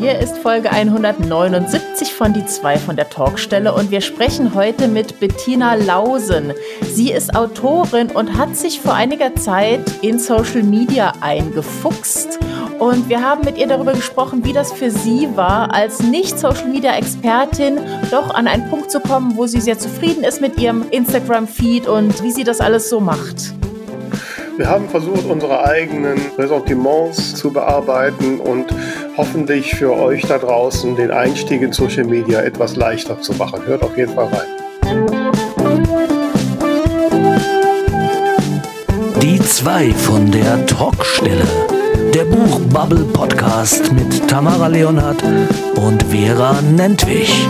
Hier ist Folge 179 von Die zwei von der Talkstelle und wir sprechen heute mit Bettina Lausen. Sie ist Autorin und hat sich vor einiger Zeit in Social Media eingefuchst. Und wir haben mit ihr darüber gesprochen, wie das für sie war, als Nicht-Social-Media-Expertin doch an einen Punkt zu kommen, wo sie sehr zufrieden ist mit ihrem Instagram-Feed und wie sie das alles so macht. Wir haben versucht, unsere eigenen Ressentiments zu bearbeiten und hoffentlich für euch da draußen den Einstieg in Social Media etwas leichter zu machen. Hört auf jeden Fall rein. Die zwei von der Talkstelle. Der Buchbubble Podcast mit Tamara Leonhardt und Vera Nentwich.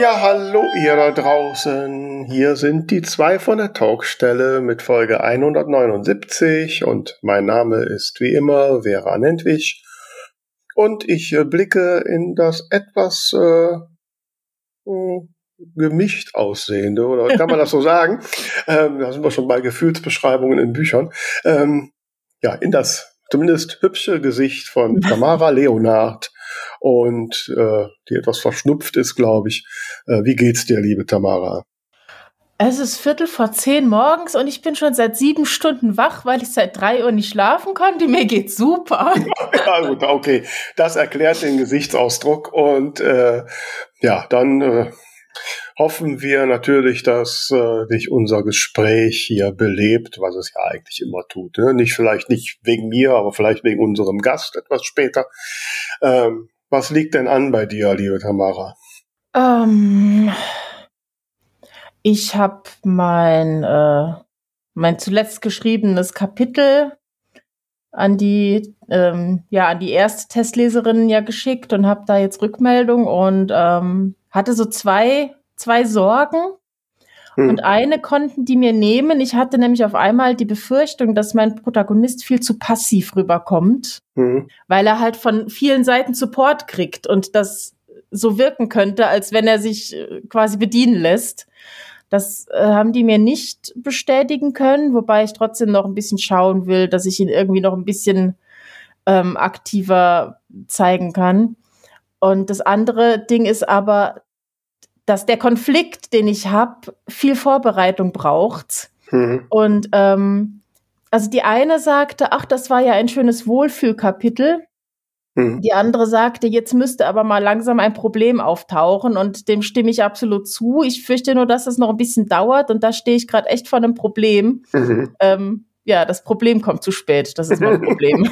Ja, hallo ihr da draußen. Hier sind die zwei von der Talkstelle mit Folge 179 und mein Name ist wie immer Vera Nentwich und ich äh, blicke in das etwas äh, hm, gemischt aussehende, oder kann man das so sagen? Ähm, da sind wir schon bei Gefühlsbeschreibungen in Büchern. Ähm, ja, in das zumindest hübsche Gesicht von Tamara Leonard und äh, die etwas verschnupft ist, glaube ich. Äh, wie geht's dir, liebe Tamara? Es ist Viertel vor zehn morgens und ich bin schon seit sieben Stunden wach, weil ich seit drei Uhr nicht schlafen konnte. Mir geht's super. ja, gut, okay. Das erklärt den Gesichtsausdruck und äh, ja, dann äh, hoffen wir natürlich, dass äh, dich unser Gespräch hier belebt, was es ja eigentlich immer tut. Ne? Nicht vielleicht nicht wegen mir, aber vielleicht wegen unserem Gast etwas später. Ähm, was liegt denn an bei dir, liebe Tamara? Ähm, ich habe mein, äh, mein zuletzt geschriebenes Kapitel an die ähm, ja an die erste Testleserin ja geschickt und habe da jetzt Rückmeldung und ähm, hatte so zwei zwei Sorgen. Hm. Und eine konnten die mir nehmen. Ich hatte nämlich auf einmal die Befürchtung, dass mein Protagonist viel zu passiv rüberkommt, hm. weil er halt von vielen Seiten Support kriegt und das so wirken könnte, als wenn er sich äh, quasi bedienen lässt. Das äh, haben die mir nicht bestätigen können, wobei ich trotzdem noch ein bisschen schauen will, dass ich ihn irgendwie noch ein bisschen ähm, aktiver zeigen kann. Und das andere Ding ist aber, dass der Konflikt, den ich habe, viel Vorbereitung braucht. Mhm. Und ähm, also die eine sagte, ach, das war ja ein schönes Wohlfühlkapitel. Mhm. Die andere sagte, jetzt müsste aber mal langsam ein Problem auftauchen und dem stimme ich absolut zu. Ich fürchte nur, dass es noch ein bisschen dauert und da stehe ich gerade echt vor einem Problem. Mhm. Ähm, ja, das Problem kommt zu spät. Das ist mein Problem.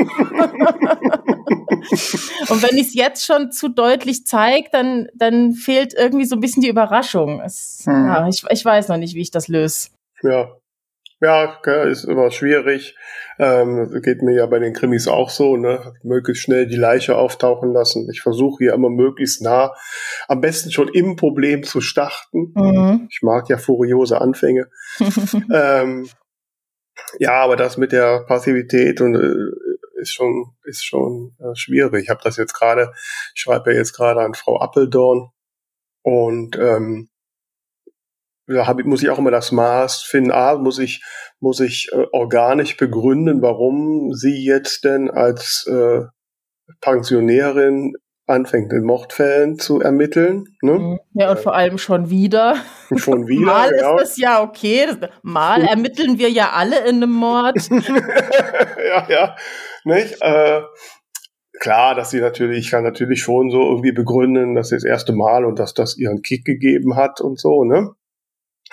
Und wenn ich es jetzt schon zu deutlich zeige, dann, dann fehlt irgendwie so ein bisschen die Überraschung. Es, hm. ja, ich, ich weiß noch nicht, wie ich das löse. Ja. Ja, ist immer schwierig. Ähm, geht mir ja bei den Krimis auch so, ne? Möglichst schnell die Leiche auftauchen lassen. Ich versuche hier immer möglichst nah, am besten schon im Problem zu starten. Mhm. Ich mag ja furiose Anfänge. ähm, ja, aber das mit der Passivität und äh, ist schon, ist schon äh, schwierig. Ich habe das jetzt gerade, ich schreibe ja jetzt gerade an Frau Appeldorn und ähm, da hab, muss ich auch immer das Maß finden. A, muss ich, muss ich äh, organisch begründen, warum sie jetzt denn als äh, Pensionärin anfängt, in Mordfällen zu ermitteln. Ne? Mhm. Ja, und vor allem schon wieder. Schon wieder. Mal ja. ist es ja okay. Mal ermitteln wir ja alle in einem Mord. ja, ja. Nicht? Äh, klar, dass sie natürlich, ich kann natürlich schon so irgendwie begründen, dass sie das erste Mal und dass das ihren Kick gegeben hat und so, ne?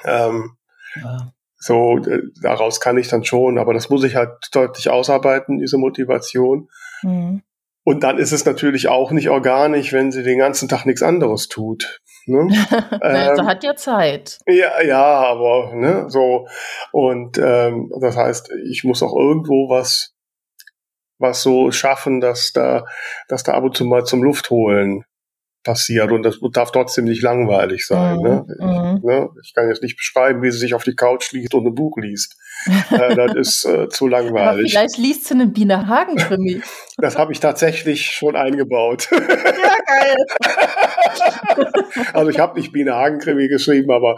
Ähm, ja. So, daraus kann ich dann schon, aber das muss ich halt deutlich ausarbeiten, diese Motivation. Mhm. Und dann ist es natürlich auch nicht organisch, wenn sie den ganzen Tag nichts anderes tut. Ne? ähm, sie hat ja Zeit. Ja, ja, aber ne, so. Und ähm, das heißt, ich muss auch irgendwo was was so schaffen, dass da, dass da ab und zu mal zum Luft holen passiert und das darf trotzdem nicht langweilig sein. Ne? Mhm. Ne? Ich, ne? ich kann jetzt nicht beschreiben, wie sie sich auf die Couch liegt und ein Buch liest. äh, das ist äh, zu langweilig. Aber vielleicht liest sie einen Biene Hagen-Krimi. das habe ich tatsächlich schon eingebaut. ja, geil. also ich habe nicht Biene Hagen-Krimi geschrieben, aber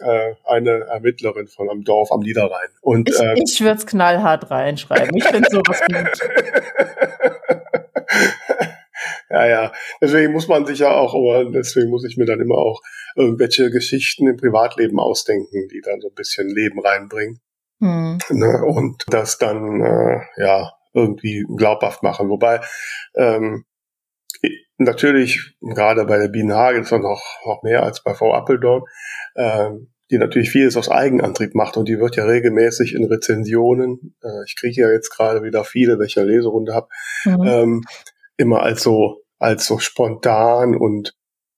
äh, eine Ermittlerin von einem Dorf am Niederrhein. Und, ich, äh, ich würde es knallhart reinschreiben. Ich finde sowas gut. Ja, ja. Deswegen muss man sich ja auch, aber deswegen muss ich mir dann immer auch irgendwelche Geschichten im Privatleben ausdenken, die dann so ein bisschen Leben reinbringen. Hm. Ne? Und das dann, äh, ja, irgendwie glaubhaft machen. Wobei, ähm, natürlich, gerade bei der Bienenhage ist noch, noch mehr als bei Frau Appeldorn, ähm, die natürlich vieles aus Eigenantrieb macht und die wird ja regelmäßig in Rezensionen, äh, ich kriege ja jetzt gerade wieder viele, welche Leserunde habe, mhm. ähm, immer als so, als so spontan und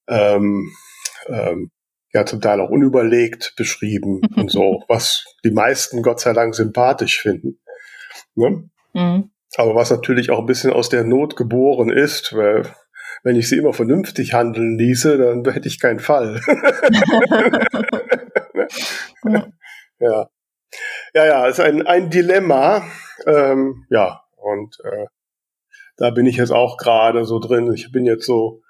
ähm, ähm, ja zum Teil auch unüberlegt beschrieben und so, was die meisten Gott sei Dank sympathisch finden. Ne? Mhm. Aber was natürlich auch ein bisschen aus der Not geboren ist, weil wenn ich sie immer vernünftig handeln ließe, dann hätte ich keinen Fall. ja. Ja, ja, ist ein, ein Dilemma. Ähm, ja, und äh, da bin ich jetzt auch gerade so drin. Ich bin jetzt so,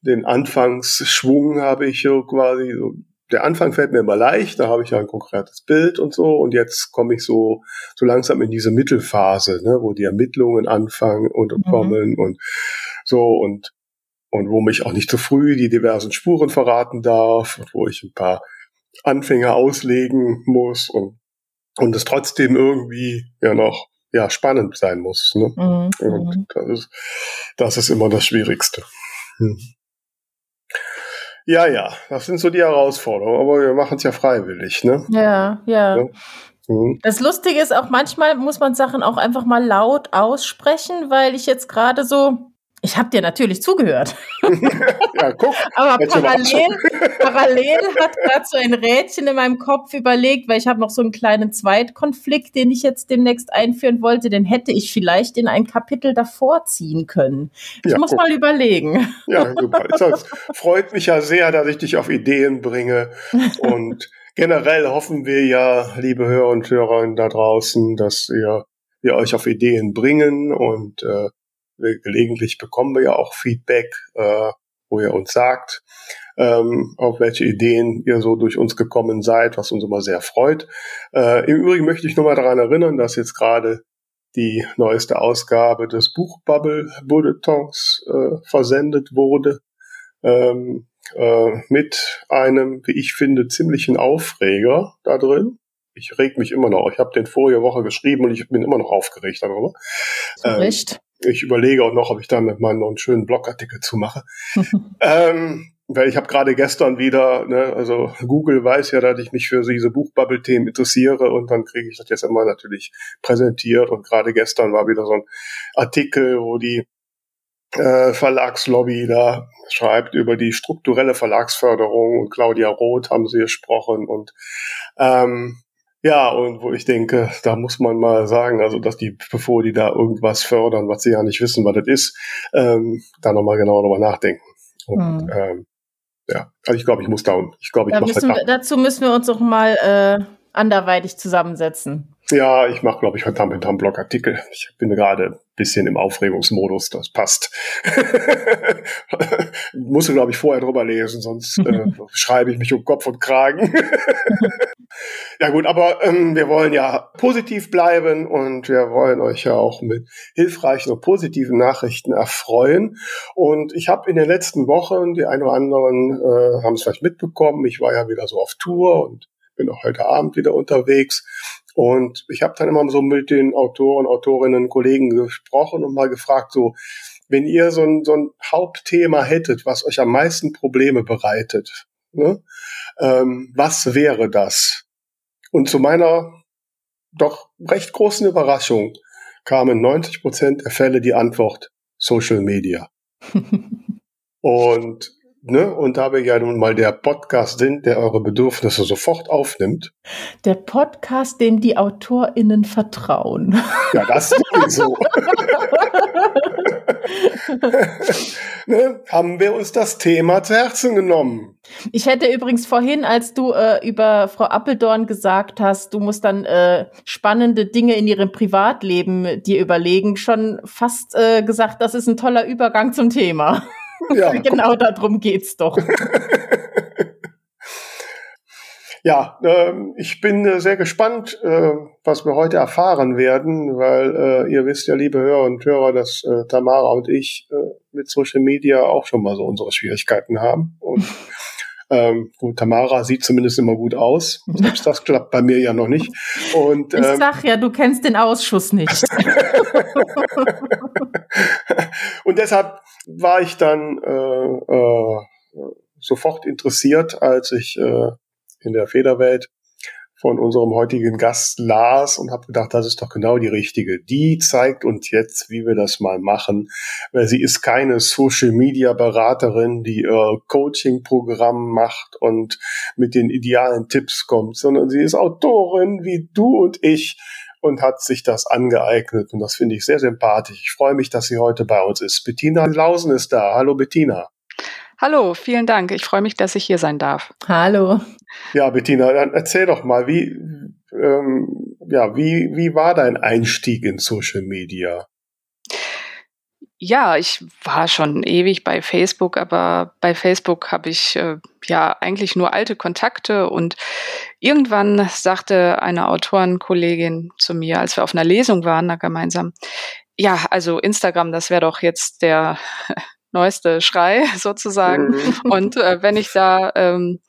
den Anfangsschwung habe ich so quasi so der Anfang fällt mir immer leicht, da habe ich ja ein konkretes Bild und so und jetzt komme ich so so langsam in diese Mittelphase, ne, wo die Ermittlungen anfangen und mhm. kommen und so und und wo mich auch nicht zu früh die diversen Spuren verraten darf und wo ich ein paar Anfänger auslegen muss und und es trotzdem irgendwie ja noch ja spannend sein muss, ne? Mhm. Und mhm. das ist das ist immer das Schwierigste. Hm. Ja, ja, das sind so die Herausforderungen, aber wir machen es ja freiwillig, ne? Ja, ja. ja. Mhm. Das Lustige ist auch, manchmal muss man Sachen auch einfach mal laut aussprechen, weil ich jetzt gerade so ich habe dir natürlich zugehört. ja, guck. Aber parallel, parallel hat gerade so ein Rädchen in meinem Kopf überlegt, weil ich habe noch so einen kleinen Zweitkonflikt, den ich jetzt demnächst einführen wollte. Den hätte ich vielleicht in ein Kapitel davor ziehen können. Ich ja, muss guck. mal überlegen. Ja, super. Das freut mich ja sehr, dass ich dich auf Ideen bringe. Und generell hoffen wir ja, liebe Hörer und Hörerinnen da draußen, dass ihr, wir euch auf Ideen bringen und äh, gelegentlich bekommen wir ja auch Feedback, äh, wo ihr uns sagt, ähm, auf welche Ideen ihr so durch uns gekommen seid, was uns immer sehr freut. Äh, Im Übrigen möchte ich nochmal daran erinnern, dass jetzt gerade die neueste Ausgabe des Buchbubble Bulletins äh, versendet wurde. Ähm, äh, mit einem, wie ich finde, ziemlichen Aufreger da drin. Ich reg mich immer noch. Ich habe den vorige Woche geschrieben und ich bin immer noch aufgeregt darüber. Ähm, Echt? Ich überlege auch noch, ob ich da mal noch einen schönen Blogartikel zu mache. ähm, weil ich habe gerade gestern wieder, ne, also Google weiß ja, dass ich mich für diese Buchbubble-Themen interessiere und dann kriege ich das jetzt immer natürlich präsentiert und gerade gestern war wieder so ein Artikel, wo die äh, Verlagslobby da schreibt über die strukturelle Verlagsförderung und Claudia Roth haben sie gesprochen und ähm, ja, und wo ich denke, da muss man mal sagen, also dass die, bevor die da irgendwas fördern, was sie ja nicht wissen, was das ist, ähm, da nochmal genau drüber nachdenken. Und hm. ähm, ja, also ich glaube, ich muss da ich glaube, ich da mache halt Dazu müssen wir uns auch mal äh, anderweitig zusammensetzen. Ja, ich mache, glaube ich, heute Abend einen Blogartikel. Ich bin gerade ein bisschen im Aufregungsmodus, das passt. Muss, glaube ich, vorher drüber lesen, sonst äh, schreibe ich mich um Kopf und Kragen. ja gut, aber ähm, wir wollen ja positiv bleiben und wir wollen euch ja auch mit hilfreichen und positiven Nachrichten erfreuen. Und ich habe in den letzten Wochen, die einen oder anderen äh, haben es vielleicht mitbekommen, ich war ja wieder so auf Tour und bin auch heute Abend wieder unterwegs und ich habe dann immer so mit den Autoren, Autorinnen, Kollegen gesprochen und mal gefragt, so, wenn ihr so ein, so ein Hauptthema hättet, was euch am meisten Probleme bereitet, ne, ähm, was wäre das? Und zu meiner doch recht großen Überraschung kamen 90 Prozent der Fälle die Antwort Social Media. und Ne? Und da wir ja nun mal der Podcast sind, der eure Bedürfnisse sofort aufnimmt. Der Podcast, dem die AutorInnen vertrauen. Ja, das sowieso. ne? Haben wir uns das Thema zu Herzen genommen. Ich hätte übrigens vorhin, als du äh, über Frau Appeldorn gesagt hast, du musst dann äh, spannende Dinge in ihrem Privatleben dir überlegen, schon fast äh, gesagt, das ist ein toller Übergang zum Thema. Ja. genau darum geht's doch. Ja, äh, ich bin äh, sehr gespannt, äh, was wir heute erfahren werden, weil äh, ihr wisst ja, liebe Hörer und Hörer, dass äh, Tamara und ich äh, mit Social Media auch schon mal so unsere Schwierigkeiten haben. Und ähm, gut, Tamara sieht zumindest immer gut aus. Selbst das klappt bei mir ja noch nicht. Und, ähm, ich sag ja, du kennst den Ausschuss nicht. und deshalb war ich dann äh, äh, sofort interessiert, als ich äh, in der Federwelt von unserem heutigen Gast Lars und habe gedacht, das ist doch genau die richtige. Die zeigt uns jetzt, wie wir das mal machen, weil sie ist keine Social Media Beraterin, die ihr Coaching Programm macht und mit den idealen Tipps kommt, sondern sie ist Autorin wie du und ich und hat sich das angeeignet und das finde ich sehr sympathisch. Ich freue mich, dass sie heute bei uns ist. Bettina Lausen ist da. Hallo Bettina. Hallo, vielen Dank. Ich freue mich, dass ich hier sein darf. Hallo. Ja, Bettina, dann erzähl doch mal, wie, ähm, ja, wie, wie war dein Einstieg in Social Media? Ja, ich war schon ewig bei Facebook, aber bei Facebook habe ich äh, ja eigentlich nur alte Kontakte und irgendwann sagte eine Autorenkollegin zu mir, als wir auf einer Lesung waren, da gemeinsam, ja, also Instagram, das wäre doch jetzt der neueste Schrei sozusagen. Mhm. Und äh, wenn ich da ähm,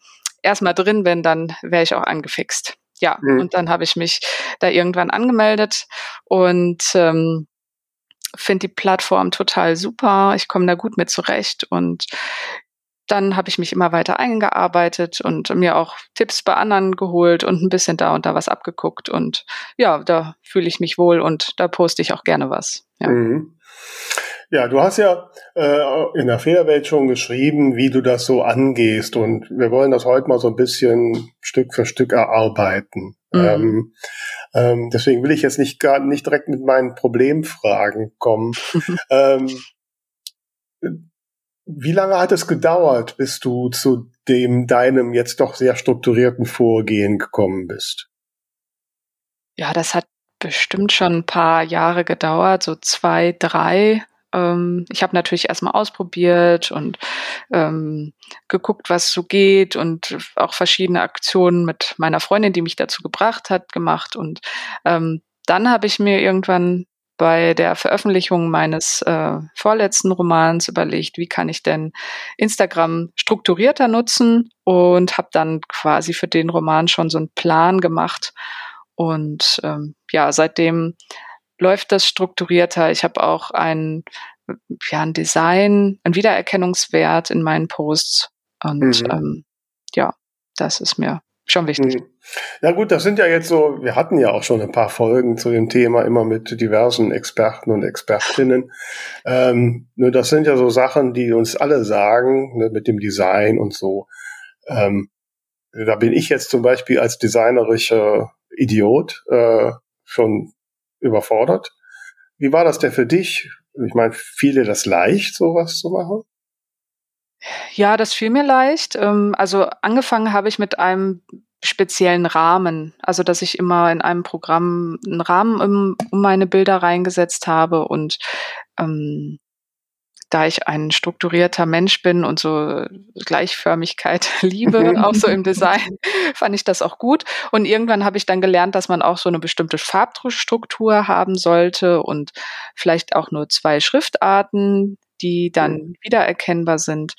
erstmal drin bin, dann wäre ich auch angefixt. Ja, mhm. und dann habe ich mich da irgendwann angemeldet und ähm, finde die Plattform total super. Ich komme da gut mit zurecht und dann habe ich mich immer weiter eingearbeitet und mir auch Tipps bei anderen geholt und ein bisschen da und da was abgeguckt. Und ja, da fühle ich mich wohl und da poste ich auch gerne was. Ja. Mhm. Ja, du hast ja äh, in der Federwelt schon geschrieben, wie du das so angehst und wir wollen das heute mal so ein bisschen Stück für Stück erarbeiten. Mhm. Ähm, ähm, deswegen will ich jetzt nicht gar nicht direkt mit meinen Problemfragen kommen. ähm, wie lange hat es gedauert, bis du zu dem deinem jetzt doch sehr strukturierten Vorgehen gekommen bist? Ja, das hat bestimmt schon ein paar Jahre gedauert, so zwei, drei. Ähm, ich habe natürlich erstmal ausprobiert und ähm, geguckt, was so geht und auch verschiedene Aktionen mit meiner Freundin, die mich dazu gebracht hat, gemacht. Und ähm, dann habe ich mir irgendwann bei der Veröffentlichung meines äh, vorletzten Romans überlegt, wie kann ich denn Instagram strukturierter nutzen und habe dann quasi für den Roman schon so einen Plan gemacht. Und ähm, ja, seitdem läuft das strukturierter. Ich habe auch ein, ja, ein Design, ein Wiedererkennungswert in meinen Posts. Und mhm. ähm, ja, das ist mir schon wichtig. Mhm. Ja gut, das sind ja jetzt so, wir hatten ja auch schon ein paar Folgen zu dem Thema, immer mit diversen Experten und Expertinnen. Ähm, nur das sind ja so Sachen, die uns alle sagen, ne, mit dem Design und so. Ähm, da bin ich jetzt zum Beispiel als designerischer Idiot äh, schon überfordert. Wie war das denn für dich? Ich meine, fiel dir das leicht, sowas zu machen? Ja, das fiel mir leicht. Ähm, also angefangen habe ich mit einem speziellen Rahmen, also dass ich immer in einem Programm einen Rahmen um, meine Bilder reingesetzt habe und ähm, da ich ein strukturierter Mensch bin und so Gleichförmigkeit liebe, auch so im Design, fand ich das auch gut. Und irgendwann habe ich dann gelernt, dass man auch so eine bestimmte Farbstruktur haben sollte und vielleicht auch nur zwei Schriftarten, die dann mhm. wiedererkennbar sind.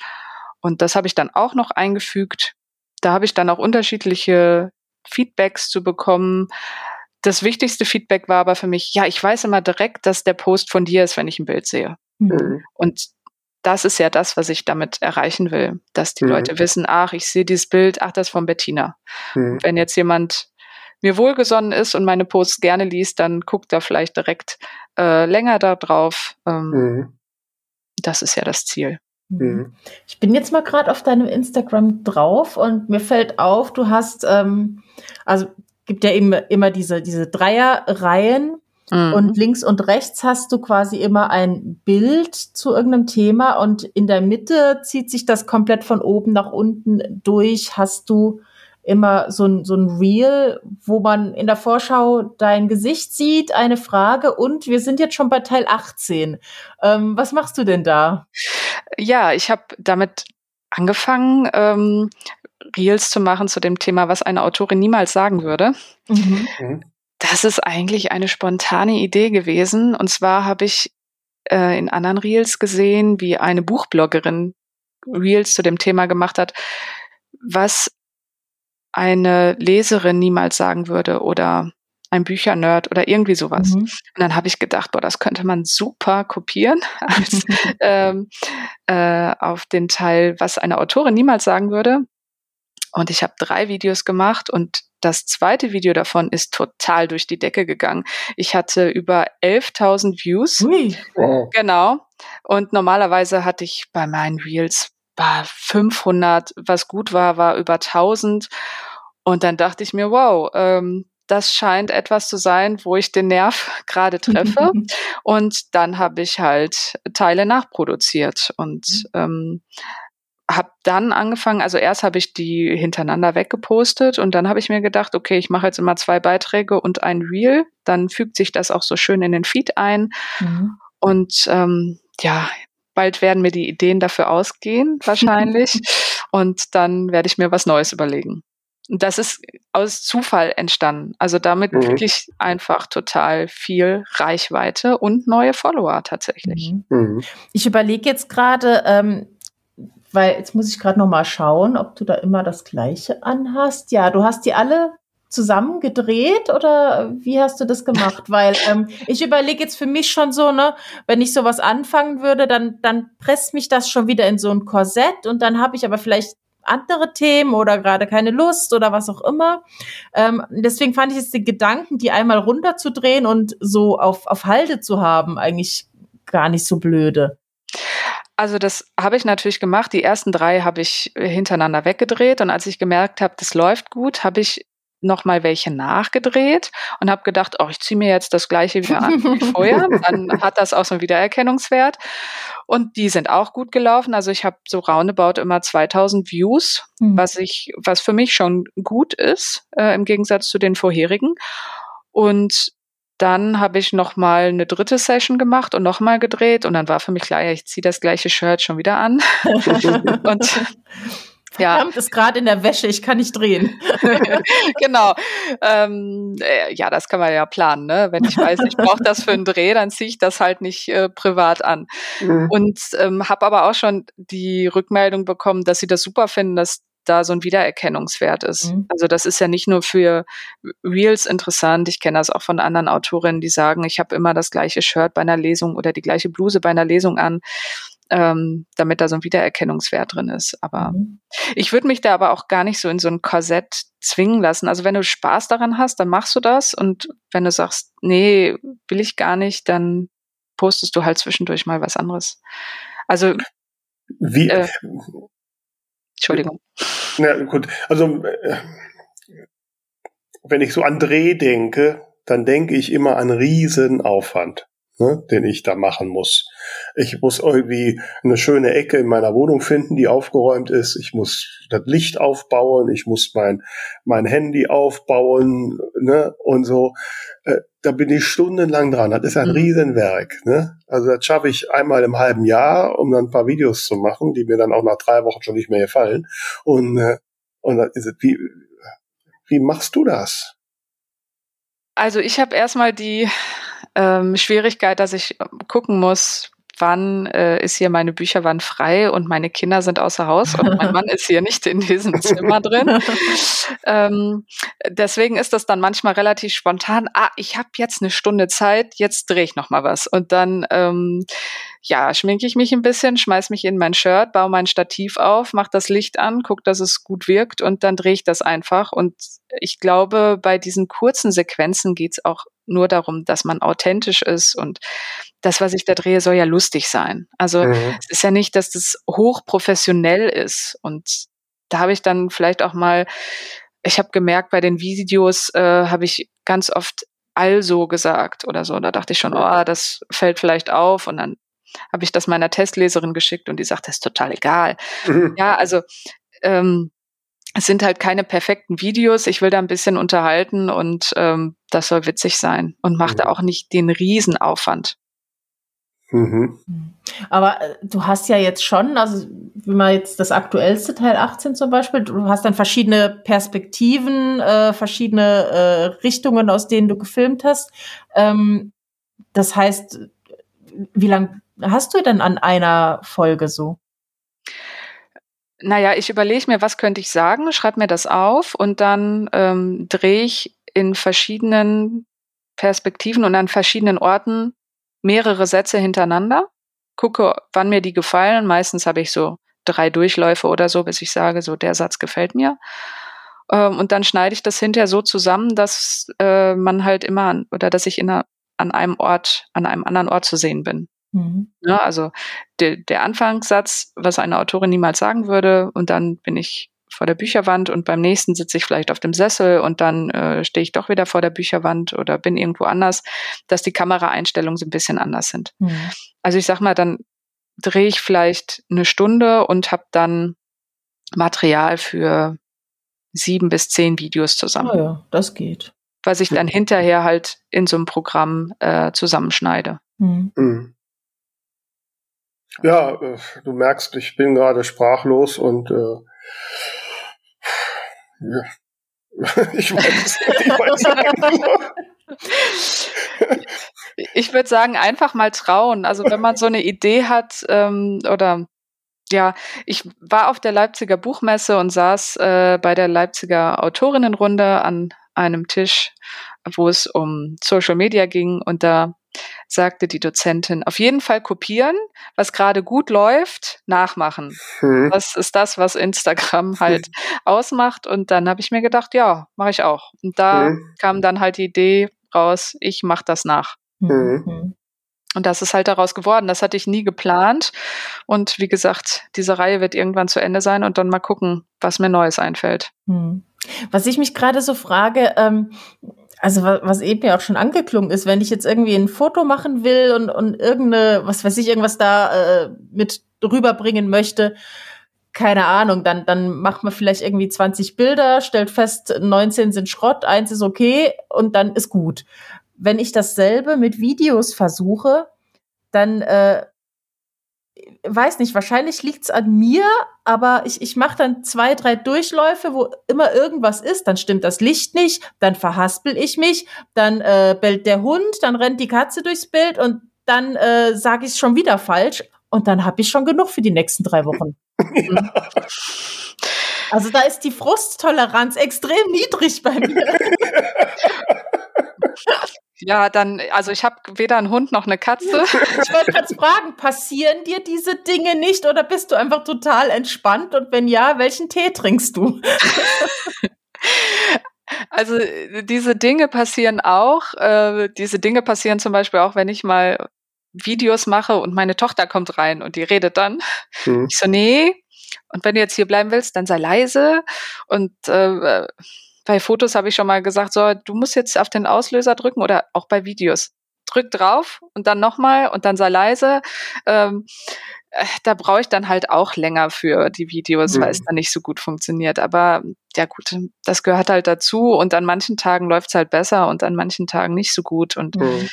Und das habe ich dann auch noch eingefügt. Da habe ich dann auch unterschiedliche Feedbacks zu bekommen. Das wichtigste Feedback war aber für mich, ja, ich weiß immer direkt, dass der Post von dir ist, wenn ich ein Bild sehe. Mhm. Und das ist ja das, was ich damit erreichen will, dass die mhm. Leute wissen, ach, ich sehe dieses Bild, ach, das ist von Bettina. Mhm. Wenn jetzt jemand mir wohlgesonnen ist und meine Posts gerne liest, dann guckt er vielleicht direkt äh, länger da drauf. Ähm, mhm. Das ist ja das Ziel. Mhm. Mhm. Ich bin jetzt mal gerade auf deinem Instagram drauf und mir fällt auf, du hast, ähm, also gibt ja eben immer diese, diese Dreierreihen Mhm. Und links und rechts hast du quasi immer ein Bild zu irgendeinem Thema und in der Mitte zieht sich das komplett von oben nach unten durch. Hast du immer so ein, so ein Reel, wo man in der Vorschau dein Gesicht sieht, eine Frage und wir sind jetzt schon bei Teil 18. Ähm, was machst du denn da? Ja, ich habe damit angefangen, ähm, Reels zu machen zu dem Thema, was eine Autorin niemals sagen würde. Mhm. mhm. Das ist eigentlich eine spontane Idee gewesen. Und zwar habe ich äh, in anderen Reels gesehen, wie eine Buchbloggerin Reels zu dem Thema gemacht hat, was eine Leserin niemals sagen würde oder ein Büchernerd oder irgendwie sowas. Mhm. Und dann habe ich gedacht, boah, das könnte man super kopieren als, ähm, äh, auf den Teil, was eine Autorin niemals sagen würde. Und ich habe drei Videos gemacht und das zweite Video davon ist total durch die Decke gegangen. Ich hatte über 11.000 Views. Ui. Wow. Genau. Und normalerweise hatte ich bei meinen Reels war 500, was gut war, war über 1000. Und dann dachte ich mir, wow, ähm, das scheint etwas zu sein, wo ich den Nerv gerade treffe. und dann habe ich halt Teile nachproduziert und mhm. ähm, habe dann angefangen, also erst habe ich die hintereinander weggepostet und dann habe ich mir gedacht, okay, ich mache jetzt immer zwei Beiträge und ein Reel, dann fügt sich das auch so schön in den Feed ein. Mhm. Und ähm, ja, bald werden mir die Ideen dafür ausgehen, wahrscheinlich. und dann werde ich mir was Neues überlegen. Und das ist aus Zufall entstanden. Also damit mhm. wirklich einfach total viel Reichweite und neue Follower tatsächlich. Mhm. mhm. Ich überlege jetzt gerade, ähm, weil jetzt muss ich gerade noch mal schauen, ob du da immer das Gleiche anhast. Ja, du hast die alle zusammen gedreht oder wie hast du das gemacht? Weil ähm, ich überlege jetzt für mich schon so, ne, wenn ich sowas anfangen würde, dann dann presst mich das schon wieder in so ein Korsett und dann habe ich aber vielleicht andere Themen oder gerade keine Lust oder was auch immer. Ähm, deswegen fand ich jetzt den Gedanken, die einmal runterzudrehen und so auf, auf Halde zu haben, eigentlich gar nicht so blöde. Also das habe ich natürlich gemacht. Die ersten drei habe ich hintereinander weggedreht und als ich gemerkt habe, das läuft gut, habe ich noch mal welche nachgedreht und habe gedacht, oh, ich ziehe mir jetzt das gleiche wieder an wie vorher. Dann hat das auch so einen Wiedererkennungswert. Und die sind auch gut gelaufen. Also ich habe so roundabout immer 2000 Views, mhm. was ich, was für mich schon gut ist äh, im Gegensatz zu den vorherigen. Und dann habe ich noch mal eine dritte Session gemacht und noch mal gedreht und dann war für mich klar, ich ziehe das gleiche Shirt schon wieder an. und Verdammt, ja. ist gerade in der Wäsche, ich kann nicht drehen. genau. Ähm, äh, ja, das kann man ja planen, ne? Wenn ich weiß, ich brauche das für einen Dreh, dann ziehe ich das halt nicht äh, privat an. Mhm. Und ähm, habe aber auch schon die Rückmeldung bekommen, dass sie das super finden, dass da so ein Wiedererkennungswert ist. Mhm. Also das ist ja nicht nur für Reels interessant. Ich kenne das auch von anderen Autorinnen, die sagen, ich habe immer das gleiche Shirt bei einer Lesung oder die gleiche Bluse bei einer Lesung an ähm, damit da so ein Wiedererkennungswert drin ist. Aber mhm. ich würde mich da aber auch gar nicht so in so ein Korsett zwingen lassen. Also wenn du Spaß daran hast, dann machst du das. Und wenn du sagst, nee, will ich gar nicht, dann postest du halt zwischendurch mal was anderes. Also wie? Äh, Entschuldigung. Na gut, also äh, wenn ich so an Dreh denke, dann denke ich immer an Riesenaufwand ne, den ich da machen muss. Ich muss irgendwie eine schöne Ecke in meiner Wohnung finden, die aufgeräumt ist. Ich muss das Licht aufbauen. Ich muss mein, mein Handy aufbauen, ne, und so. Äh, da bin ich stundenlang dran. Das ist ein mhm. Riesenwerk, ne. Also das schaffe ich einmal im halben Jahr, um dann ein paar Videos zu machen, die mir dann auch nach drei Wochen schon nicht mehr gefallen. Und, äh, und das ist, wie, wie machst du das? Also ich habe erstmal die ähm, Schwierigkeit, dass ich gucken muss, wann äh, ist hier meine Bücherwand frei und meine Kinder sind außer Haus und mein Mann ist hier nicht in diesem Zimmer drin. ähm, deswegen ist das dann manchmal relativ spontan. Ah, ich habe jetzt eine Stunde Zeit, jetzt drehe ich noch mal was und dann ähm, ja schminke ich mich ein bisschen, schmeiß mich in mein Shirt, baue mein Stativ auf, mache das Licht an, guck, dass es gut wirkt und dann drehe ich das einfach und ich glaube, bei diesen kurzen Sequenzen geht's auch nur darum, dass man authentisch ist und das, was ich da drehe, soll ja lustig sein. Also mhm. es ist ja nicht, dass das hochprofessionell ist. Und da habe ich dann vielleicht auch mal, ich habe gemerkt, bei den Videos äh, habe ich ganz oft also gesagt oder so. Da dachte ich schon, oh, das fällt vielleicht auf. Und dann habe ich das meiner Testleserin geschickt und die sagt, das ist total egal. Mhm. Ja, also ähm, es sind halt keine perfekten Videos. Ich will da ein bisschen unterhalten und ähm, das soll witzig sein und macht da auch nicht den Riesenaufwand. Mhm. Aber äh, du hast ja jetzt schon, also wie man jetzt das aktuellste Teil 18 zum Beispiel, du hast dann verschiedene Perspektiven, äh, verschiedene äh, Richtungen, aus denen du gefilmt hast. Ähm, das heißt, wie lange hast du denn an einer Folge so? Naja, ich überlege mir, was könnte ich sagen, schreibe mir das auf und dann ähm, drehe ich in verschiedenen Perspektiven und an verschiedenen Orten mehrere Sätze hintereinander, gucke, wann mir die gefallen. Meistens habe ich so drei Durchläufe oder so, bis ich sage, so der Satz gefällt mir. Ähm, und dann schneide ich das hinterher so zusammen, dass äh, man halt immer an, oder dass ich in einer, an einem Ort, an einem anderen Ort zu sehen bin. Mhm. Ja, also de, der Anfangssatz, was eine Autorin niemals sagen würde, und dann bin ich vor der Bücherwand und beim nächsten sitze ich vielleicht auf dem Sessel und dann äh, stehe ich doch wieder vor der Bücherwand oder bin irgendwo anders, dass die Kameraeinstellungen so ein bisschen anders sind. Mhm. Also ich sag mal, dann drehe ich vielleicht eine Stunde und habe dann Material für sieben bis zehn Videos zusammen. Oh ja, das geht. Was ich dann hinterher halt in so einem Programm äh, zusammenschneide. Mhm. Mhm. Ja, äh, du merkst, ich bin gerade sprachlos und äh, ja. ich weiß, ich weiß Ich würde sagen, einfach mal trauen. Also wenn man so eine Idee hat ähm, oder ja, ich war auf der Leipziger Buchmesse und saß äh, bei der Leipziger Autorinnenrunde an einem Tisch, wo es um Social Media ging und da sagte die Dozentin. Auf jeden Fall kopieren, was gerade gut läuft, nachmachen. Hm. Das ist das, was Instagram halt hm. ausmacht. Und dann habe ich mir gedacht, ja, mache ich auch. Und da hm. kam dann halt die Idee raus, ich mache das nach. Hm. hm. Und das ist halt daraus geworden. Das hatte ich nie geplant. Und wie gesagt, diese Reihe wird irgendwann zu Ende sein und dann mal gucken, was mir Neues einfällt. Hm. Was ich mich gerade so frage, ähm, also was eben ja auch schon angeklungen ist, wenn ich jetzt irgendwie ein Foto machen will und, und irgendeine, was weiß ich, irgendwas da äh, mit rüberbringen möchte, keine Ahnung, dann, dann macht man vielleicht irgendwie 20 Bilder, stellt fest, 19 sind Schrott, eins ist okay und dann ist gut. Wenn ich dasselbe mit Videos versuche, dann äh, weiß nicht, wahrscheinlich liegt's an mir, aber ich, ich mache dann zwei, drei Durchläufe, wo immer irgendwas ist, dann stimmt das Licht nicht, dann verhaspel ich mich, dann äh, bellt der Hund, dann rennt die Katze durchs Bild und dann äh, sage ich es schon wieder falsch und dann habe ich schon genug für die nächsten drei Wochen. Also da ist die Frusttoleranz extrem niedrig bei mir. Ja, dann, also ich habe weder einen Hund noch eine Katze. Ich wollte gerade fragen, passieren dir diese Dinge nicht oder bist du einfach total entspannt? Und wenn ja, welchen Tee trinkst du? Also diese Dinge passieren auch. Äh, diese Dinge passieren zum Beispiel auch, wenn ich mal Videos mache und meine Tochter kommt rein und die redet dann. Mhm. Ich so, nee. Und wenn du jetzt hier bleiben willst, dann sei leise. Und äh, bei Fotos habe ich schon mal gesagt, so, du musst jetzt auf den Auslöser drücken oder auch bei Videos. Drück drauf und dann nochmal und dann sei leise. Ähm, äh, da brauche ich dann halt auch länger für die Videos, mhm. weil es mhm. dann nicht so gut funktioniert. Aber ja gut, das gehört halt dazu und an manchen Tagen läuft es halt besser und an manchen Tagen nicht so gut. Und mhm.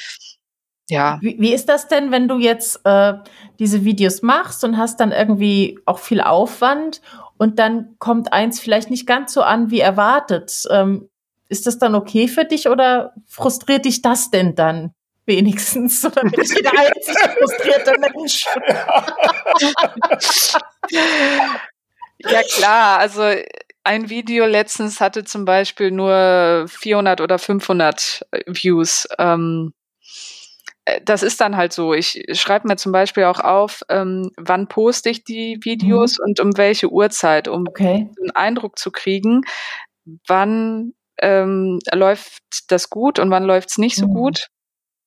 Ja. Wie, wie, ist das denn, wenn du jetzt äh, diese Videos machst und hast dann irgendwie auch viel Aufwand und dann kommt eins vielleicht nicht ganz so an wie erwartet. Ähm, ist das dann okay für dich oder frustriert dich das denn dann wenigstens? Oder bin ich der einzige frustrierte Mensch? ja klar, also ein Video letztens hatte zum Beispiel nur 400 oder 500 Views. Ähm, äh, das ist dann halt so. Ich schreibe mir zum Beispiel auch auf, ähm, wann poste ich die Videos mhm. und um welche Uhrzeit, um okay. einen Eindruck zu kriegen, wann ähm, läuft das gut und wann läuft es nicht so mhm. gut.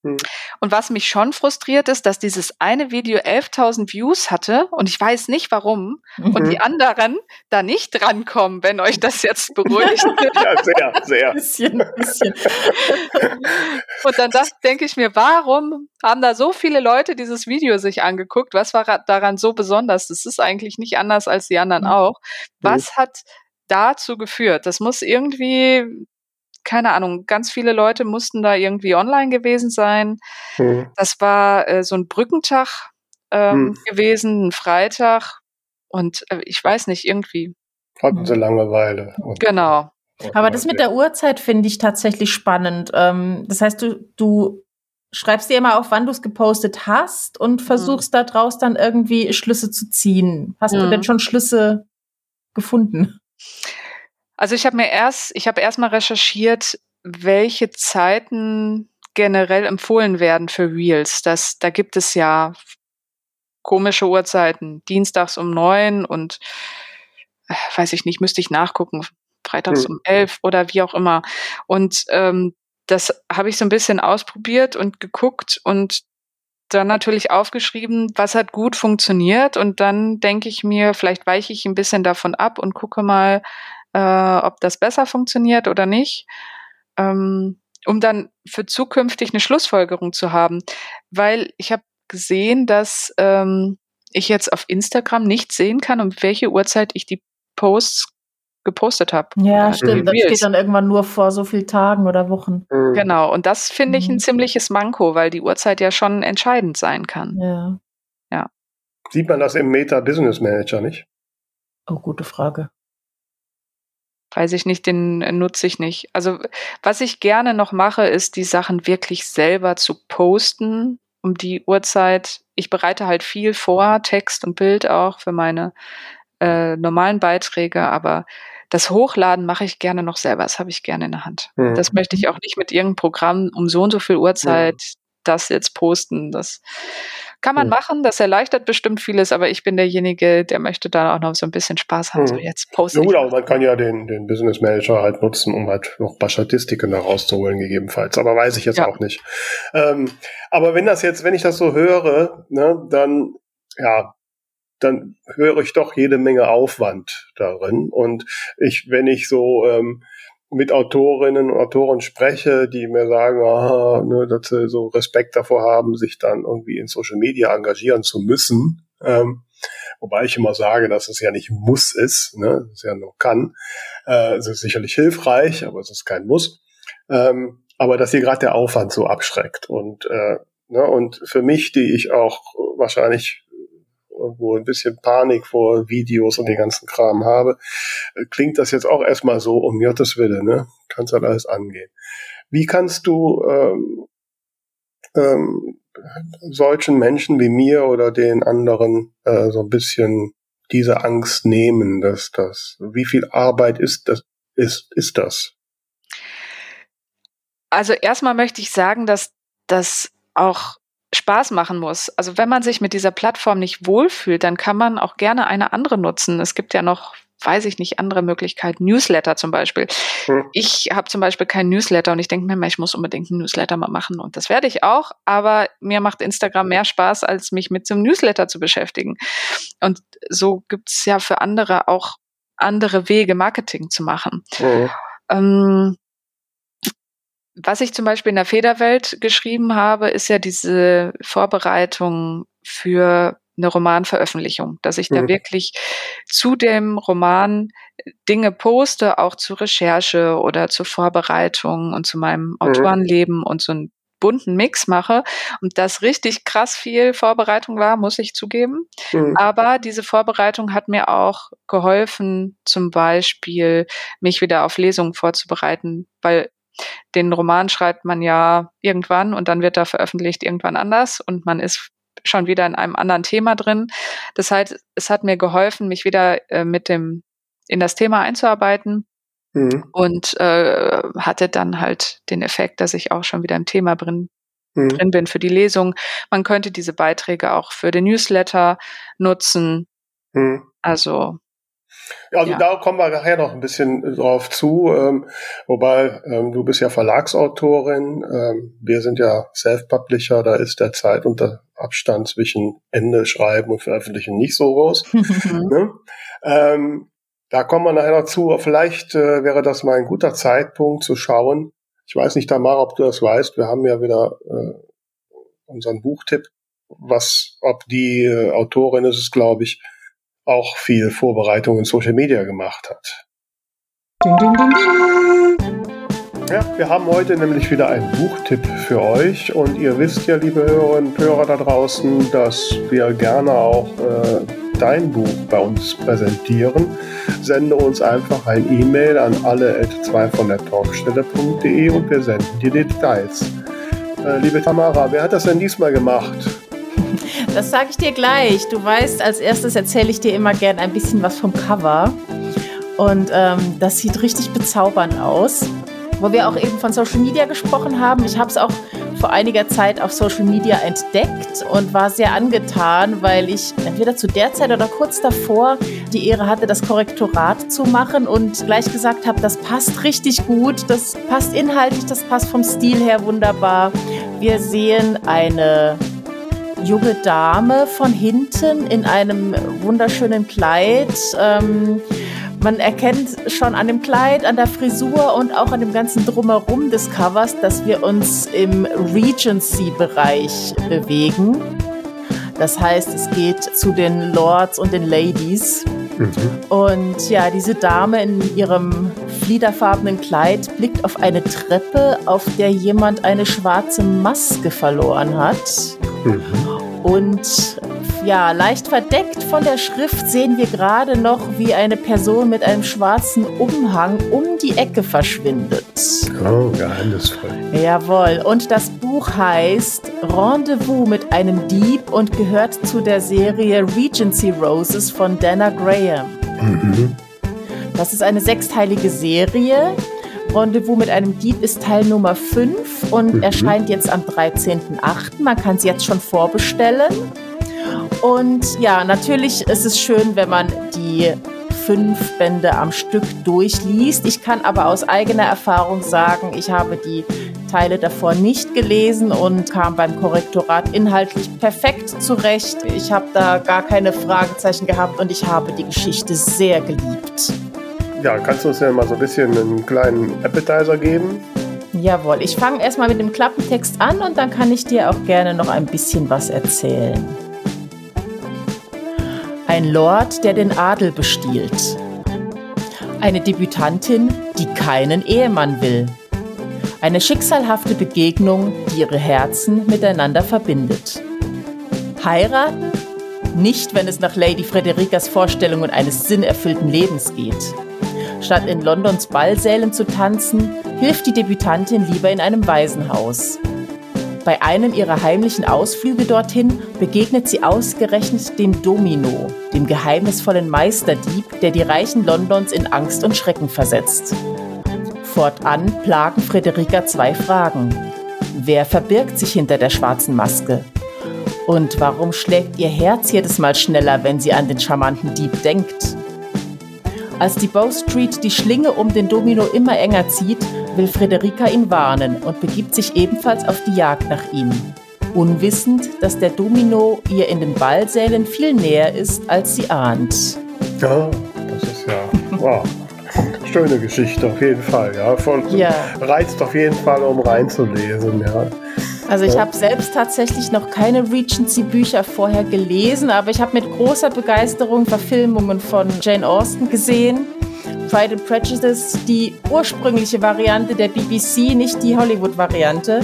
Hm. Und was mich schon frustriert ist, dass dieses eine Video 11.000 Views hatte und ich weiß nicht warum mhm. und die anderen da nicht drankommen, wenn euch das jetzt beruhigt. ja, sehr, sehr. Bisschen, bisschen. und dann denke ich mir, warum haben da so viele Leute dieses Video sich angeguckt? Was war daran so besonders? Das ist eigentlich nicht anders als die anderen mhm. auch. Was hat dazu geführt? Das muss irgendwie, keine Ahnung, ganz viele Leute mussten da irgendwie online gewesen sein. Mhm. Das war äh, so ein Brückentag ähm, mhm. gewesen, ein Freitag. Und äh, ich weiß nicht, irgendwie. Hatten sie Langeweile. Genau. Aber das mit der Uhrzeit finde ich tatsächlich spannend. Ähm, das heißt, du, du schreibst dir immer auf, wann du es gepostet hast und mhm. versuchst mhm. daraus dann irgendwie Schlüsse zu ziehen. Hast mhm. du denn schon Schlüsse gefunden? Also ich habe mir erst, ich habe erstmal recherchiert, welche Zeiten generell empfohlen werden für Reels. Das, da gibt es ja komische Uhrzeiten, dienstags um neun und äh, weiß ich nicht, müsste ich nachgucken, freitags mhm. um elf oder wie auch immer. Und ähm, das habe ich so ein bisschen ausprobiert und geguckt und dann natürlich aufgeschrieben, was hat gut funktioniert. Und dann denke ich mir, vielleicht weiche ich ein bisschen davon ab und gucke mal, äh, ob das besser funktioniert oder nicht. Ähm, um dann für zukünftig eine Schlussfolgerung zu haben. Weil ich habe gesehen, dass ähm, ich jetzt auf Instagram nicht sehen kann, um welche Uhrzeit ich die Posts gepostet habe. Ja, stimmt. Das geht dann irgendwann nur vor so vielen Tagen oder Wochen. Mhm. Genau. Und das finde ich ein mhm. ziemliches Manko, weil die Uhrzeit ja schon entscheidend sein kann. Ja. Ja. Sieht man das im Meta Business Manager nicht? Oh, gute Frage. Weiß ich nicht, den nutze ich nicht. Also, was ich gerne noch mache, ist, die Sachen wirklich selber zu posten um die Uhrzeit. Ich bereite halt viel vor, Text und Bild auch für meine äh, normalen Beiträge, aber das Hochladen mache ich gerne noch selber. Das habe ich gerne in der Hand. Mhm. Das möchte ich auch nicht mit irgendeinem Programm um so und so viel Uhrzeit. Das jetzt posten. Das kann man mhm. machen, das erleichtert bestimmt vieles, aber ich bin derjenige, der möchte da auch noch so ein bisschen Spaß haben. So jetzt posten. Ja, gut, aber man kann ja den, den Business Manager halt nutzen, um halt noch ein paar Statistiken da rauszuholen, gegebenenfalls. Aber weiß ich jetzt ja. auch nicht. Ähm, aber wenn das jetzt, wenn ich das so höre, ne, dann ja, dann höre ich doch jede Menge Aufwand darin. Und ich, wenn ich so ähm, mit Autorinnen und Autoren spreche, die mir sagen, aha, ne, dass sie so Respekt davor haben, sich dann irgendwie in Social Media engagieren zu müssen. Ähm, wobei ich immer sage, dass es ja nicht muss ist, ne, es ja nur kann. Äh, es ist sicherlich hilfreich, aber es ist kein Muss. Ähm, aber dass hier gerade der Aufwand so abschreckt und äh, ne, und für mich, die ich auch wahrscheinlich irgendwo ein bisschen Panik vor Videos und den ganzen Kram habe, äh, klingt das jetzt auch erstmal so, um Gottes Wille, ne? Kannst halt alles angehen. Wie kannst du ähm, ähm, solchen Menschen wie mir oder den anderen äh, so ein bisschen diese Angst nehmen, dass das, wie viel Arbeit ist das, ist, ist das? Also erstmal möchte ich sagen, dass das auch Spaß machen muss. Also wenn man sich mit dieser Plattform nicht wohlfühlt, dann kann man auch gerne eine andere nutzen. Es gibt ja noch, weiß ich nicht, andere Möglichkeiten. Newsletter zum Beispiel. Hm. Ich habe zum Beispiel keinen Newsletter und ich denke mir, ich muss unbedingt einen Newsletter mal machen und das werde ich auch. Aber mir macht Instagram mehr Spaß, als mich mit so einem Newsletter zu beschäftigen. Und so gibt es ja für andere auch andere Wege, Marketing zu machen. Hm. Ähm, was ich zum Beispiel in der Federwelt geschrieben habe, ist ja diese Vorbereitung für eine Romanveröffentlichung, dass ich mhm. da wirklich zu dem Roman Dinge poste, auch zur Recherche oder zur Vorbereitung und zu meinem mhm. Autorenleben und so einen bunten Mix mache und das richtig krass viel Vorbereitung war, muss ich zugeben. Mhm. Aber diese Vorbereitung hat mir auch geholfen, zum Beispiel mich wieder auf Lesungen vorzubereiten, weil den Roman schreibt man ja irgendwann und dann wird er veröffentlicht irgendwann anders und man ist schon wieder in einem anderen Thema drin. Das heißt, es hat mir geholfen, mich wieder äh, mit dem in das Thema einzuarbeiten mhm. und äh, hatte dann halt den Effekt, dass ich auch schon wieder im Thema drin, mhm. drin bin für die Lesung. Man könnte diese Beiträge auch für den Newsletter nutzen. Mhm. Also also ja. da kommen wir nachher noch ein bisschen drauf zu, ähm, wobei ähm, du bist ja Verlagsautorin, ähm, wir sind ja Self-Publisher, da ist der Zeit und der Abstand zwischen Ende Schreiben und Veröffentlichen nicht so groß. ne? ähm, da kommen wir nachher noch zu. Vielleicht äh, wäre das mal ein guter Zeitpunkt zu schauen. Ich weiß nicht, Tamara, ob du das weißt. Wir haben ja wieder äh, unseren Buchtipp, was, ob die äh, Autorin ist es, glaube ich, auch viel Vorbereitung in Social Media gemacht hat. Ja, wir haben heute nämlich wieder einen Buchtipp für euch und ihr wisst ja, liebe Hörerinnen und Hörer da draußen, dass wir gerne auch äh, dein Buch bei uns präsentieren. Sende uns einfach ein E-Mail an alle 2 von der Talkstelle.de und wir senden dir die Details. Äh, liebe Tamara, wer hat das denn diesmal gemacht? Das sage ich dir gleich. Du weißt, als erstes erzähle ich dir immer gern ein bisschen was vom Cover. Und ähm, das sieht richtig bezaubernd aus wo wir auch eben von Social Media gesprochen haben. Ich habe es auch vor einiger Zeit auf Social Media entdeckt und war sehr angetan, weil ich entweder zu der Zeit oder kurz davor die Ehre hatte, das Korrektorat zu machen und gleich gesagt habe, das passt richtig gut, das passt inhaltlich, das passt vom Stil her wunderbar. Wir sehen eine junge Dame von hinten in einem wunderschönen Kleid. Ähm, man erkennt schon an dem Kleid, an der Frisur und auch an dem ganzen Drumherum des Covers, dass wir uns im Regency-Bereich bewegen. Das heißt, es geht zu den Lords und den Ladies. Mhm. Und ja, diese Dame in ihrem fliederfarbenen Kleid blickt auf eine Treppe, auf der jemand eine schwarze Maske verloren hat. Mhm. Und ja, leicht verdeckt von der Schrift sehen wir gerade noch, wie eine Person mit einem schwarzen Umhang um die Ecke verschwindet. Oh, geheimnisvoll. Jawohl. Und das Buch heißt Rendezvous mit einem Dieb und gehört zu der Serie Regency Roses von Dana Graham. Mhm. Das ist eine sechsteilige Serie. Rendezvous mit einem Dieb ist Teil Nummer 5 und mhm. erscheint jetzt am 13.08. Man kann sie jetzt schon vorbestellen. Und ja, natürlich ist es schön, wenn man die fünf Bände am Stück durchliest. Ich kann aber aus eigener Erfahrung sagen, ich habe die Teile davor nicht gelesen und kam beim Korrektorat inhaltlich perfekt zurecht. Ich habe da gar keine Fragezeichen gehabt und ich habe die Geschichte sehr geliebt. Ja, kannst du uns ja mal so ein bisschen einen kleinen Appetizer geben? Jawohl, ich fange erstmal mit dem Klappentext an und dann kann ich dir auch gerne noch ein bisschen was erzählen. Ein Lord, der den Adel bestiehlt. Eine Debütantin, die keinen Ehemann will. Eine schicksalhafte Begegnung, die ihre Herzen miteinander verbindet. Heiraten? Nicht, wenn es nach Lady Frederikas Vorstellungen eines sinnerfüllten Lebens geht. Statt in Londons Ballsälen zu tanzen, hilft die Debütantin lieber in einem Waisenhaus. Bei einem ihrer heimlichen Ausflüge dorthin begegnet sie ausgerechnet dem Domino, dem geheimnisvollen Meisterdieb, der die Reichen Londons in Angst und Schrecken versetzt. Fortan plagen Frederika zwei Fragen. Wer verbirgt sich hinter der schwarzen Maske? Und warum schlägt ihr Herz jedes Mal schneller, wenn sie an den charmanten Dieb denkt? Als die Bow Street die Schlinge um den Domino immer enger zieht, will Frederika ihn warnen und begibt sich ebenfalls auf die Jagd nach ihm. Unwissend, dass der Domino ihr in den Ballsälen viel näher ist, als sie ahnt. Ja, das ist ja wow. schöne Geschichte auf jeden Fall. Ja, Von, ja. reizt auf jeden Fall, um reinzulesen. Ja. Also ich habe selbst tatsächlich noch keine Regency-Bücher vorher gelesen, aber ich habe mit großer Begeisterung Verfilmungen von Jane Austen gesehen. Pride and Prejudice, die ursprüngliche Variante der BBC, nicht die Hollywood-Variante.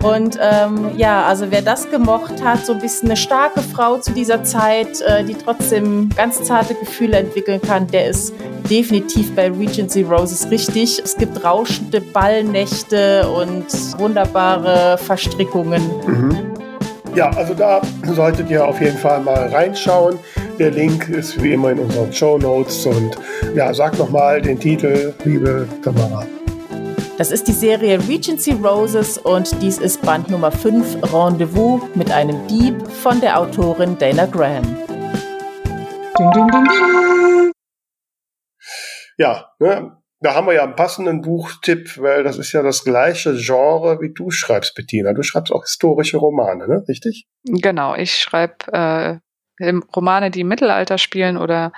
Und ähm, ja, also wer das gemocht hat, so ein bisschen eine starke Frau zu dieser Zeit, äh, die trotzdem ganz zarte Gefühle entwickeln kann, der ist definitiv bei Regency Roses richtig. Es gibt rauschende Ballnächte und wunderbare Verstrickungen. Mhm. Ja, also da solltet ihr auf jeden Fall mal reinschauen. Der Link ist wie immer in unseren Show Notes. Und ja, sag nochmal den Titel, liebe Tamara. Das ist die Serie Regency Roses und dies ist Band Nummer 5 Rendezvous mit einem Dieb von der Autorin Dana Graham. Ding, ding, ding, ding. Ja, ne, da haben wir ja einen passenden Buchtipp, weil das ist ja das gleiche Genre, wie du schreibst, Bettina. Du schreibst auch historische Romane, ne? Richtig? Genau, ich schreibe äh, Romane, die im Mittelalter spielen oder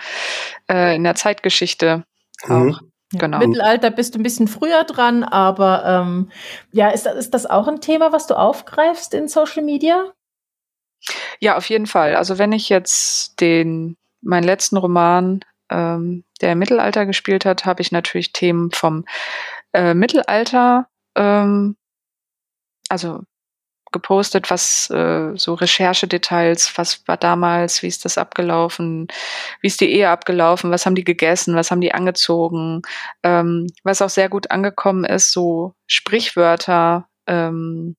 äh, in der Zeitgeschichte mhm. auch. Genau. Mittelalter bist du ein bisschen früher dran, aber ähm, ja, ist, ist das auch ein Thema, was du aufgreifst in Social Media? Ja, auf jeden Fall. Also wenn ich jetzt den meinen letzten Roman ähm, der im Mittelalter gespielt hat, habe ich natürlich Themen vom äh, Mittelalter, ähm, also gepostet, was äh, so Recherchedetails, was war damals, wie ist das abgelaufen, wie ist die Ehe abgelaufen, was haben die gegessen, was haben die angezogen, ähm, was auch sehr gut angekommen ist, so Sprichwörter ähm,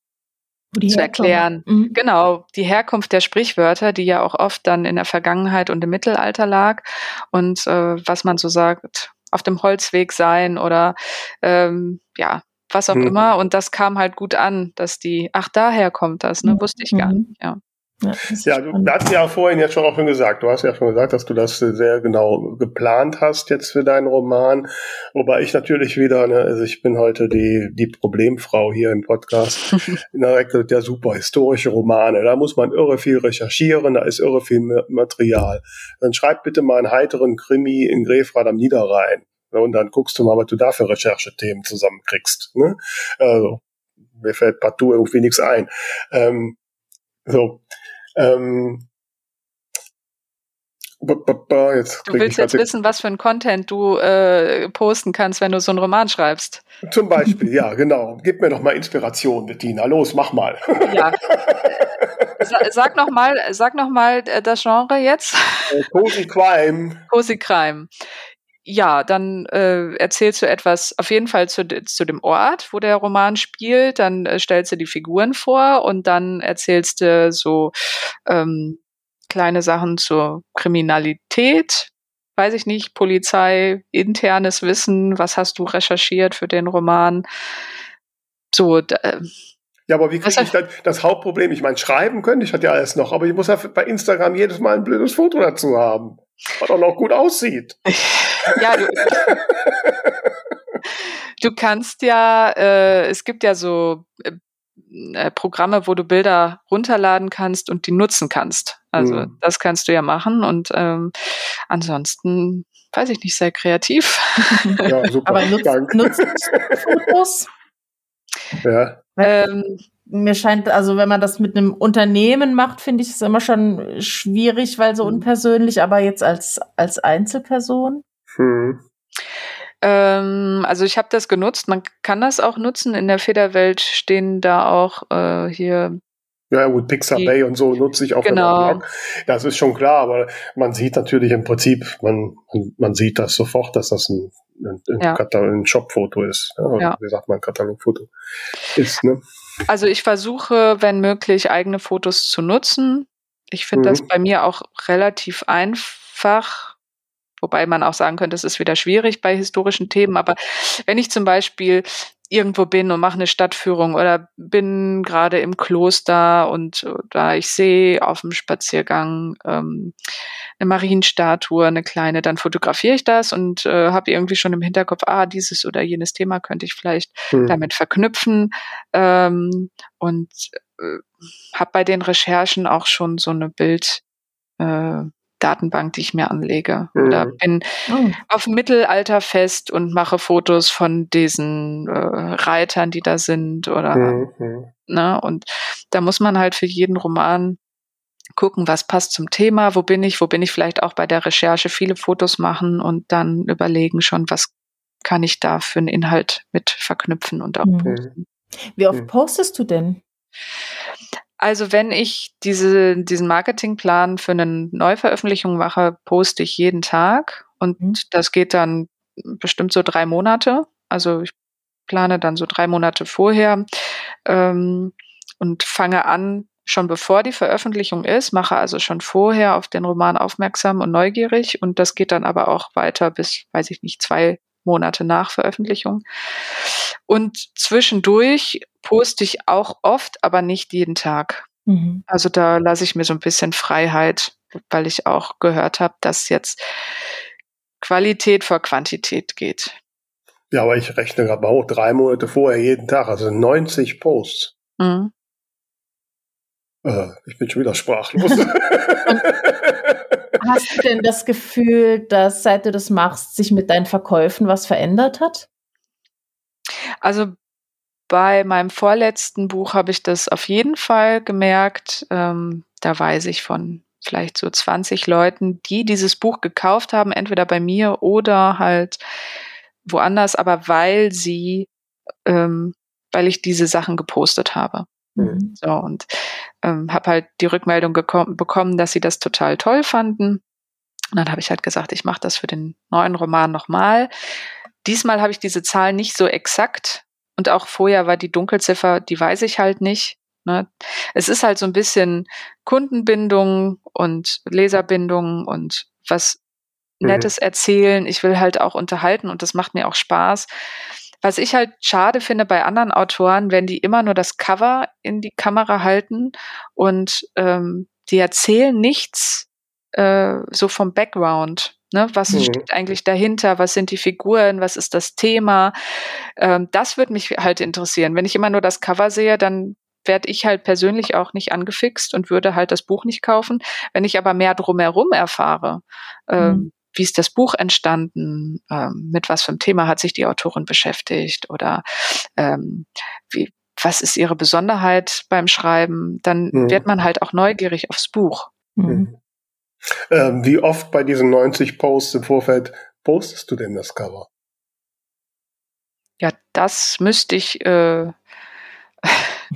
zu erklären. Mhm. Genau, die Herkunft der Sprichwörter, die ja auch oft dann in der Vergangenheit und im Mittelalter lag und äh, was man so sagt, auf dem Holzweg sein oder ähm, ja, was auch mhm. immer. Und das kam halt gut an, dass die, ach, daher kommt das, ne? Wusste ich gar mhm. nicht, ja. Ja, ja du hast ja vorhin jetzt schon auch schon gesagt, du hast ja schon gesagt, dass du das sehr genau geplant hast jetzt für deinen Roman. Wobei ich natürlich wieder, ne, also ich bin heute die, die Problemfrau hier im Podcast. Direkt der super historische Romane. Da muss man irre viel recherchieren, da ist irre viel Material. Dann schreib bitte mal einen heiteren Krimi in Grefrath am Niederrhein. Und dann guckst du mal, was du da für Recherchethemen zusammenkriegst. Ne? Also, mir fällt partout irgendwie nichts ein. Ähm, so. Ähm, Jetzt du willst jetzt wissen, was für ein Content du äh, posten kannst, wenn du so einen Roman schreibst. Zum Beispiel, ja, genau. Gib mir doch mal Inspiration, Bettina. Los, mach mal. Ja. Sag noch mal, sag noch mal äh, das Genre jetzt. Äh, Cozy Crime. Cozy Crime ja, dann äh, erzählst du etwas auf jeden Fall zu, zu dem Ort, wo der Roman spielt, dann äh, stellst du die Figuren vor und dann erzählst du so ähm, kleine Sachen zur Kriminalität, weiß ich nicht, Polizei, internes Wissen, was hast du recherchiert für den Roman? So, äh, ja, aber wie kriege ich dann das Hauptproblem? Ich meine, schreiben könnte ich halt ja alles noch, aber ich muss ja bei Instagram jedes Mal ein blödes Foto dazu haben, was auch noch gut aussieht. ja, du, du kannst ja, äh, es gibt ja so äh, äh, Programme, wo du Bilder runterladen kannst und die nutzen kannst. Also mhm. das kannst du ja machen und ähm, ansonsten weiß ich nicht, sehr kreativ. Ja, super. Aber nutzt, nutzt Fotos? Ja. Ähm, mir scheint, also wenn man das mit einem Unternehmen macht, finde ich es immer schon schwierig, weil so mhm. unpersönlich, aber jetzt als, als Einzelperson? Hm. Ähm, also ich habe das genutzt, man kann das auch nutzen. In der Federwelt stehen da auch äh, hier ja, gut, Pixabay und so nutze ich auch genau. Blog. Das ist schon klar, aber man sieht natürlich im Prinzip, man, man sieht das sofort, dass das ein, ein, ja. ein Shopfoto ist. Ja, ja. Wie sagt man, Katalogfoto ist, ne? Also ich versuche, wenn möglich, eigene Fotos zu nutzen. Ich finde mhm. das bei mir auch relativ einfach, wobei man auch sagen könnte, es ist wieder schwierig bei historischen Themen. Aber wenn ich zum Beispiel irgendwo bin und mache eine Stadtführung oder bin gerade im Kloster und da ich sehe auf dem Spaziergang ähm, eine Marienstatue, eine kleine, dann fotografiere ich das und äh, habe irgendwie schon im Hinterkopf, ah, dieses oder jenes Thema könnte ich vielleicht mhm. damit verknüpfen ähm, und äh, habe bei den Recherchen auch schon so eine Bild äh, Datenbank, die ich mir anlege. Mhm. Oder bin oh. auf Mittelalterfest und mache Fotos von diesen äh, Reitern, die da sind. Oder mhm. ne, und da muss man halt für jeden Roman gucken, was passt zum Thema, wo bin ich, wo bin ich vielleicht auch bei der Recherche viele Fotos machen und dann überlegen schon, was kann ich da für einen Inhalt mit verknüpfen und auch mhm. posten. Wie oft mhm. postest du denn? Also wenn ich diese, diesen Marketingplan für eine Neuveröffentlichung mache, poste ich jeden Tag und mhm. das geht dann bestimmt so drei Monate. Also ich plane dann so drei Monate vorher ähm, und fange an, schon bevor die Veröffentlichung ist, mache also schon vorher auf den Roman aufmerksam und neugierig und das geht dann aber auch weiter bis, weiß ich nicht, zwei Monate nach Veröffentlichung. Und zwischendurch poste ich auch oft, aber nicht jeden Tag. Mhm. Also da lasse ich mir so ein bisschen Freiheit, weil ich auch gehört habe, dass jetzt Qualität vor Quantität geht. Ja, aber ich rechne gerade hoch, drei Monate vorher jeden Tag, also 90 Posts. Mhm. Äh, ich bin schon wieder sprachlos. Hast du denn das Gefühl, dass seit du das machst, sich mit deinen Verkäufen was verändert hat? Also bei meinem vorletzten Buch habe ich das auf jeden Fall gemerkt. Ähm, da weiß ich von vielleicht so 20 Leuten, die dieses Buch gekauft haben, entweder bei mir oder halt woanders, aber weil sie, ähm, weil ich diese Sachen gepostet habe. Mhm. So und ähm, habe halt die Rückmeldung bekommen, dass sie das total toll fanden. Und dann habe ich halt gesagt, ich mache das für den neuen Roman nochmal. Diesmal habe ich diese Zahl nicht so exakt und auch vorher war die Dunkelziffer, die weiß ich halt nicht. Ne? Es ist halt so ein bisschen Kundenbindung und Leserbindung und was mhm. Nettes mhm. erzählen. Ich will halt auch unterhalten und das macht mir auch Spaß. Was ich halt schade finde bei anderen Autoren, wenn die immer nur das Cover in die Kamera halten und ähm, die erzählen nichts äh, so vom Background. Ne, was mhm. steht eigentlich dahinter? Was sind die Figuren? Was ist das Thema? Ähm, das würde mich halt interessieren. Wenn ich immer nur das Cover sehe, dann werde ich halt persönlich auch nicht angefixt und würde halt das Buch nicht kaufen. Wenn ich aber mehr drumherum erfahre, ähm, mhm. Wie ist das Buch entstanden, ähm, mit was für einem Thema hat sich die Autorin beschäftigt oder ähm, wie, was ist ihre Besonderheit beim Schreiben, dann mhm. wird man halt auch neugierig aufs Buch. Mhm. mhm. Ähm, wie oft bei diesen 90 Posts im Vorfeld postest du denn das Cover? Ja, das müsste ich äh,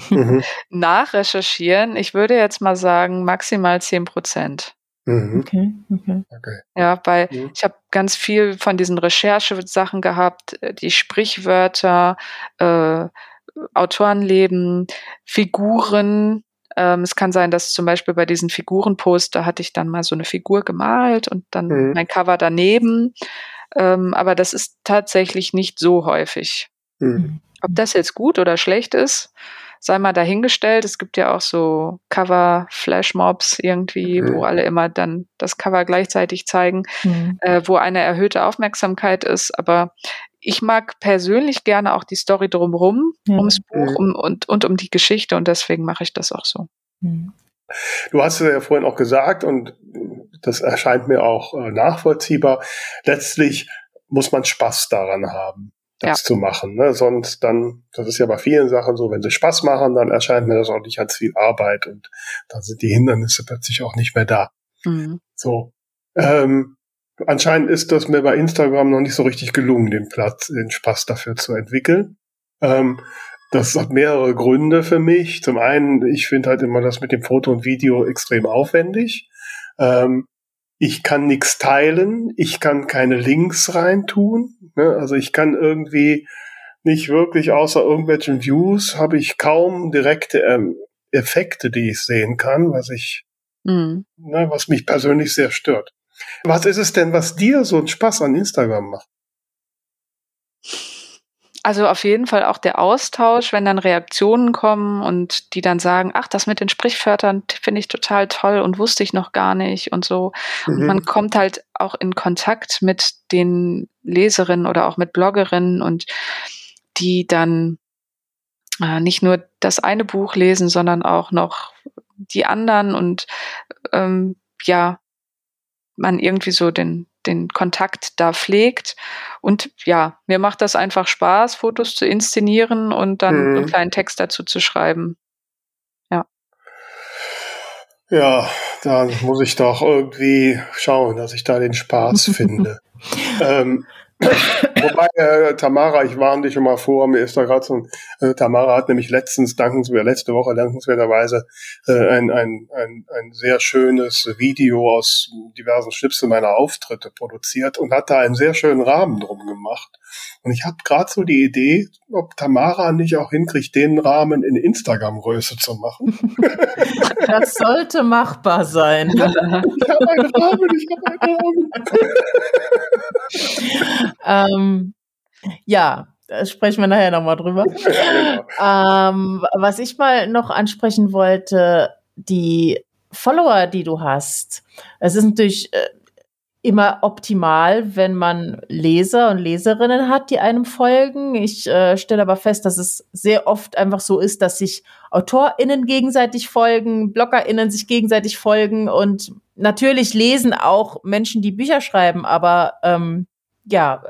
mhm. nachrecherchieren. Ich würde jetzt mal sagen, maximal 10 Prozent. Mhm. Okay, okay. okay. Ja, weil mhm. ich habe ganz viel von diesen Recherchesachen gehabt, äh, die Sprichwörter, äh, Autorenleben, Figuren, ähm, es kann sein, dass zum Beispiel bei diesen Figurenpost, da hatte ich dann mal so eine Figur gemalt und dann mhm. mein Cover daneben. Ähm, aber das ist tatsächlich nicht so häufig. Mhm. Ob das jetzt gut oder schlecht ist, sei mal dahingestellt. Es gibt ja auch so Cover-Flashmobs irgendwie, mhm. wo alle immer dann das Cover gleichzeitig zeigen, mhm. äh, wo eine erhöhte Aufmerksamkeit ist. Aber ich mag persönlich gerne auch die Story drumherum, ja. ums Buch mhm. um, und, und um die Geschichte und deswegen mache ich das auch so. Mhm. Du hast es ja vorhin auch gesagt und das erscheint mir auch äh, nachvollziehbar. Letztlich muss man Spaß daran haben, das ja. zu machen. Ne? Sonst dann, das ist ja bei vielen Sachen so, wenn sie Spaß machen, dann erscheint mir das auch nicht als viel Arbeit und dann sind die Hindernisse plötzlich auch nicht mehr da. Mhm. So. Ähm, Anscheinend ist das mir bei Instagram noch nicht so richtig gelungen, den Platz, den Spaß dafür zu entwickeln. Ähm, das hat mehrere Gründe für mich. Zum einen, ich finde halt immer das mit dem Foto und Video extrem aufwendig. Ähm, ich kann nichts teilen, ich kann keine Links reintun. Ne? Also ich kann irgendwie nicht wirklich außer irgendwelchen Views habe ich kaum direkte ähm, Effekte, die ich sehen kann, was ich, mhm. ne, was mich persönlich sehr stört. Was ist es denn, was dir so einen Spaß an Instagram macht? Also auf jeden Fall auch der Austausch, wenn dann Reaktionen kommen und die dann sagen, ach, das mit den Sprichwörtern finde ich total toll und wusste ich noch gar nicht und so. Mhm. Und man kommt halt auch in Kontakt mit den Leserinnen oder auch mit Bloggerinnen und die dann äh, nicht nur das eine Buch lesen, sondern auch noch die anderen und ähm, ja, man irgendwie so den, den Kontakt da pflegt. Und ja, mir macht das einfach Spaß, Fotos zu inszenieren und dann mhm. einen kleinen Text dazu zu schreiben. Ja. Ja, dann muss ich doch irgendwie schauen, dass ich da den Spaß finde. ähm, Wobei, äh, Tamara, ich warne dich schon mal vor, mir ist da gerade so ein, äh, Tamara hat nämlich letztens, dankenswert, letzte Woche dankenswerterweise äh, ein, ein, ein, ein sehr schönes Video aus diversen Schnipseln meiner Auftritte produziert und hat da einen sehr schönen Rahmen drum gemacht. Und ich habe gerade so die Idee, ob Tamara nicht auch hinkriegt, den Rahmen in Instagram-Größe zu machen. Das sollte machbar sein. ich habe einen Rahmen, ich habe einen Rahmen. ähm, ja, da sprechen wir nachher nochmal drüber. Ja, genau. ähm, was ich mal noch ansprechen wollte, die Follower, die du hast. Es ist natürlich äh, immer optimal, wenn man Leser und Leserinnen hat, die einem folgen. Ich äh, stelle aber fest, dass es sehr oft einfach so ist, dass sich AutorInnen gegenseitig folgen, BloggerInnen sich gegenseitig folgen und natürlich lesen auch Menschen, die Bücher schreiben, aber ähm, ja,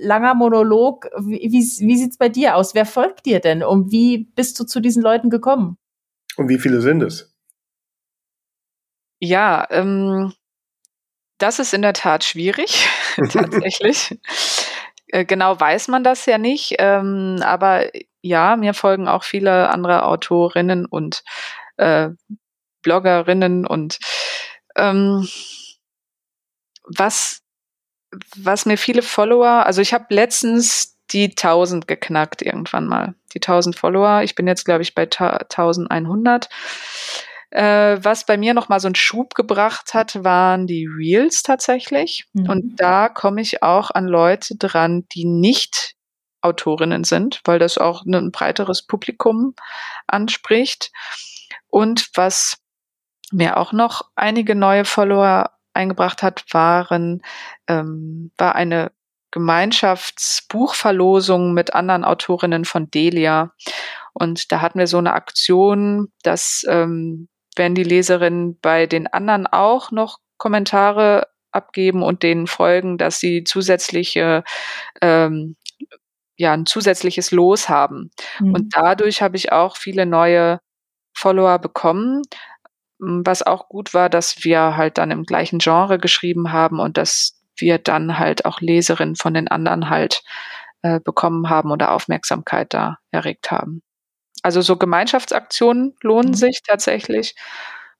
langer Monolog. Wie, wie, wie sieht's bei dir aus? Wer folgt dir denn? Und wie bist du zu diesen Leuten gekommen? Und wie viele sind es? Ja, ähm, das ist in der Tat schwierig, tatsächlich. Äh, genau weiß man das ja nicht, ähm, aber ja, mir folgen auch viele andere Autorinnen und äh, Bloggerinnen und ähm, was, was mir viele Follower, also ich habe letztens die 1000 geknackt irgendwann mal, die 1000 Follower. Ich bin jetzt, glaube ich, bei 1100. Äh, was bei mir noch mal so einen Schub gebracht hat, waren die Reels tatsächlich. Mhm. Und da komme ich auch an Leute dran, die nicht Autorinnen sind, weil das auch ein breiteres Publikum anspricht. Und was mir auch noch einige neue Follower eingebracht hat, waren, ähm, war eine Gemeinschaftsbuchverlosung mit anderen Autorinnen von Delia. Und da hatten wir so eine Aktion, dass ähm, wenn die Leserinnen bei den anderen auch noch Kommentare abgeben und denen folgen, dass sie zusätzliche ähm, ja ein zusätzliches Los haben. Mhm. Und dadurch habe ich auch viele neue Follower bekommen. Was auch gut war, dass wir halt dann im gleichen Genre geschrieben haben und dass wir dann halt auch Leserinnen von den anderen halt äh, bekommen haben oder Aufmerksamkeit da erregt haben. Also so Gemeinschaftsaktionen lohnen mhm. sich tatsächlich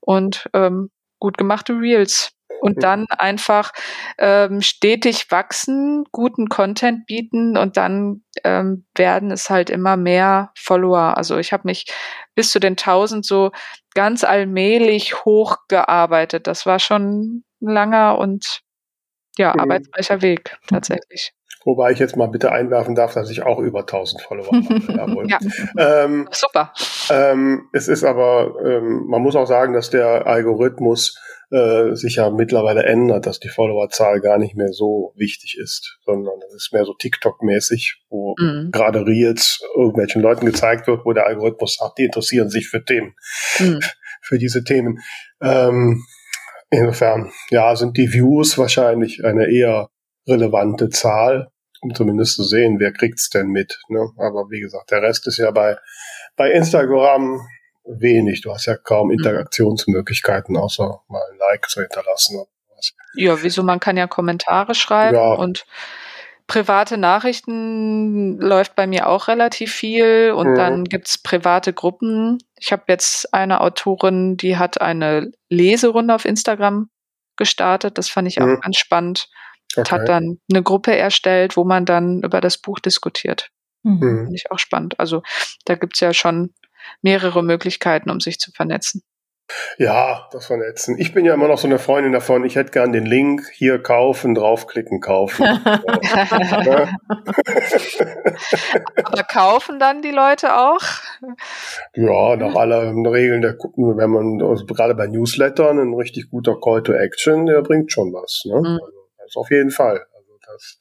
und ähm, gut gemachte Reels. Und dann einfach ähm, stetig wachsen, guten Content bieten und dann ähm, werden es halt immer mehr Follower. Also ich habe mich bis zu den 1000 so ganz allmählich hochgearbeitet. Das war schon ein langer und ja, mhm. arbeitsreicher Weg tatsächlich. Wobei ich jetzt mal bitte einwerfen darf, dass ich auch über 1000 Follower habe. Ja. Ähm, Super. Ähm, es ist aber, ähm, man muss auch sagen, dass der Algorithmus äh, sich ja mittlerweile ändert, dass die Followerzahl gar nicht mehr so wichtig ist, sondern es ist mehr so TikTok-mäßig, wo mhm. gerade Reels irgendwelchen Leuten gezeigt wird, wo der Algorithmus sagt, die interessieren sich für Themen, mhm. für diese Themen. Ähm, insofern, ja, sind die Views wahrscheinlich eine eher relevante Zahl, um zumindest zu sehen, wer kriegt's denn mit. Ne? Aber wie gesagt, der Rest ist ja bei, bei Instagram wenig. Du hast ja kaum mhm. Interaktionsmöglichkeiten, außer mal ein Like zu hinterlassen. Ja, wieso? Man kann ja Kommentare schreiben ja. und private Nachrichten läuft bei mir auch relativ viel und mhm. dann gibt's private Gruppen. Ich habe jetzt eine Autorin, die hat eine Leserunde auf Instagram gestartet. Das fand ich auch mhm. ganz spannend. Okay. Hat dann eine Gruppe erstellt, wo man dann über das Buch diskutiert. Mhm. Finde ich auch spannend. Also da gibt's ja schon mehrere Möglichkeiten, um sich zu vernetzen. Ja, das Vernetzen. Ich bin ja immer noch so eine Freundin davon, ich hätte gern den Link hier kaufen, draufklicken, kaufen. Aber kaufen dann die Leute auch? Ja, nach allen Regeln der gucken, wenn man also gerade bei Newslettern ein richtig guter Call to Action, der bringt schon was. Ne? Mhm. Das auf jeden Fall. Also das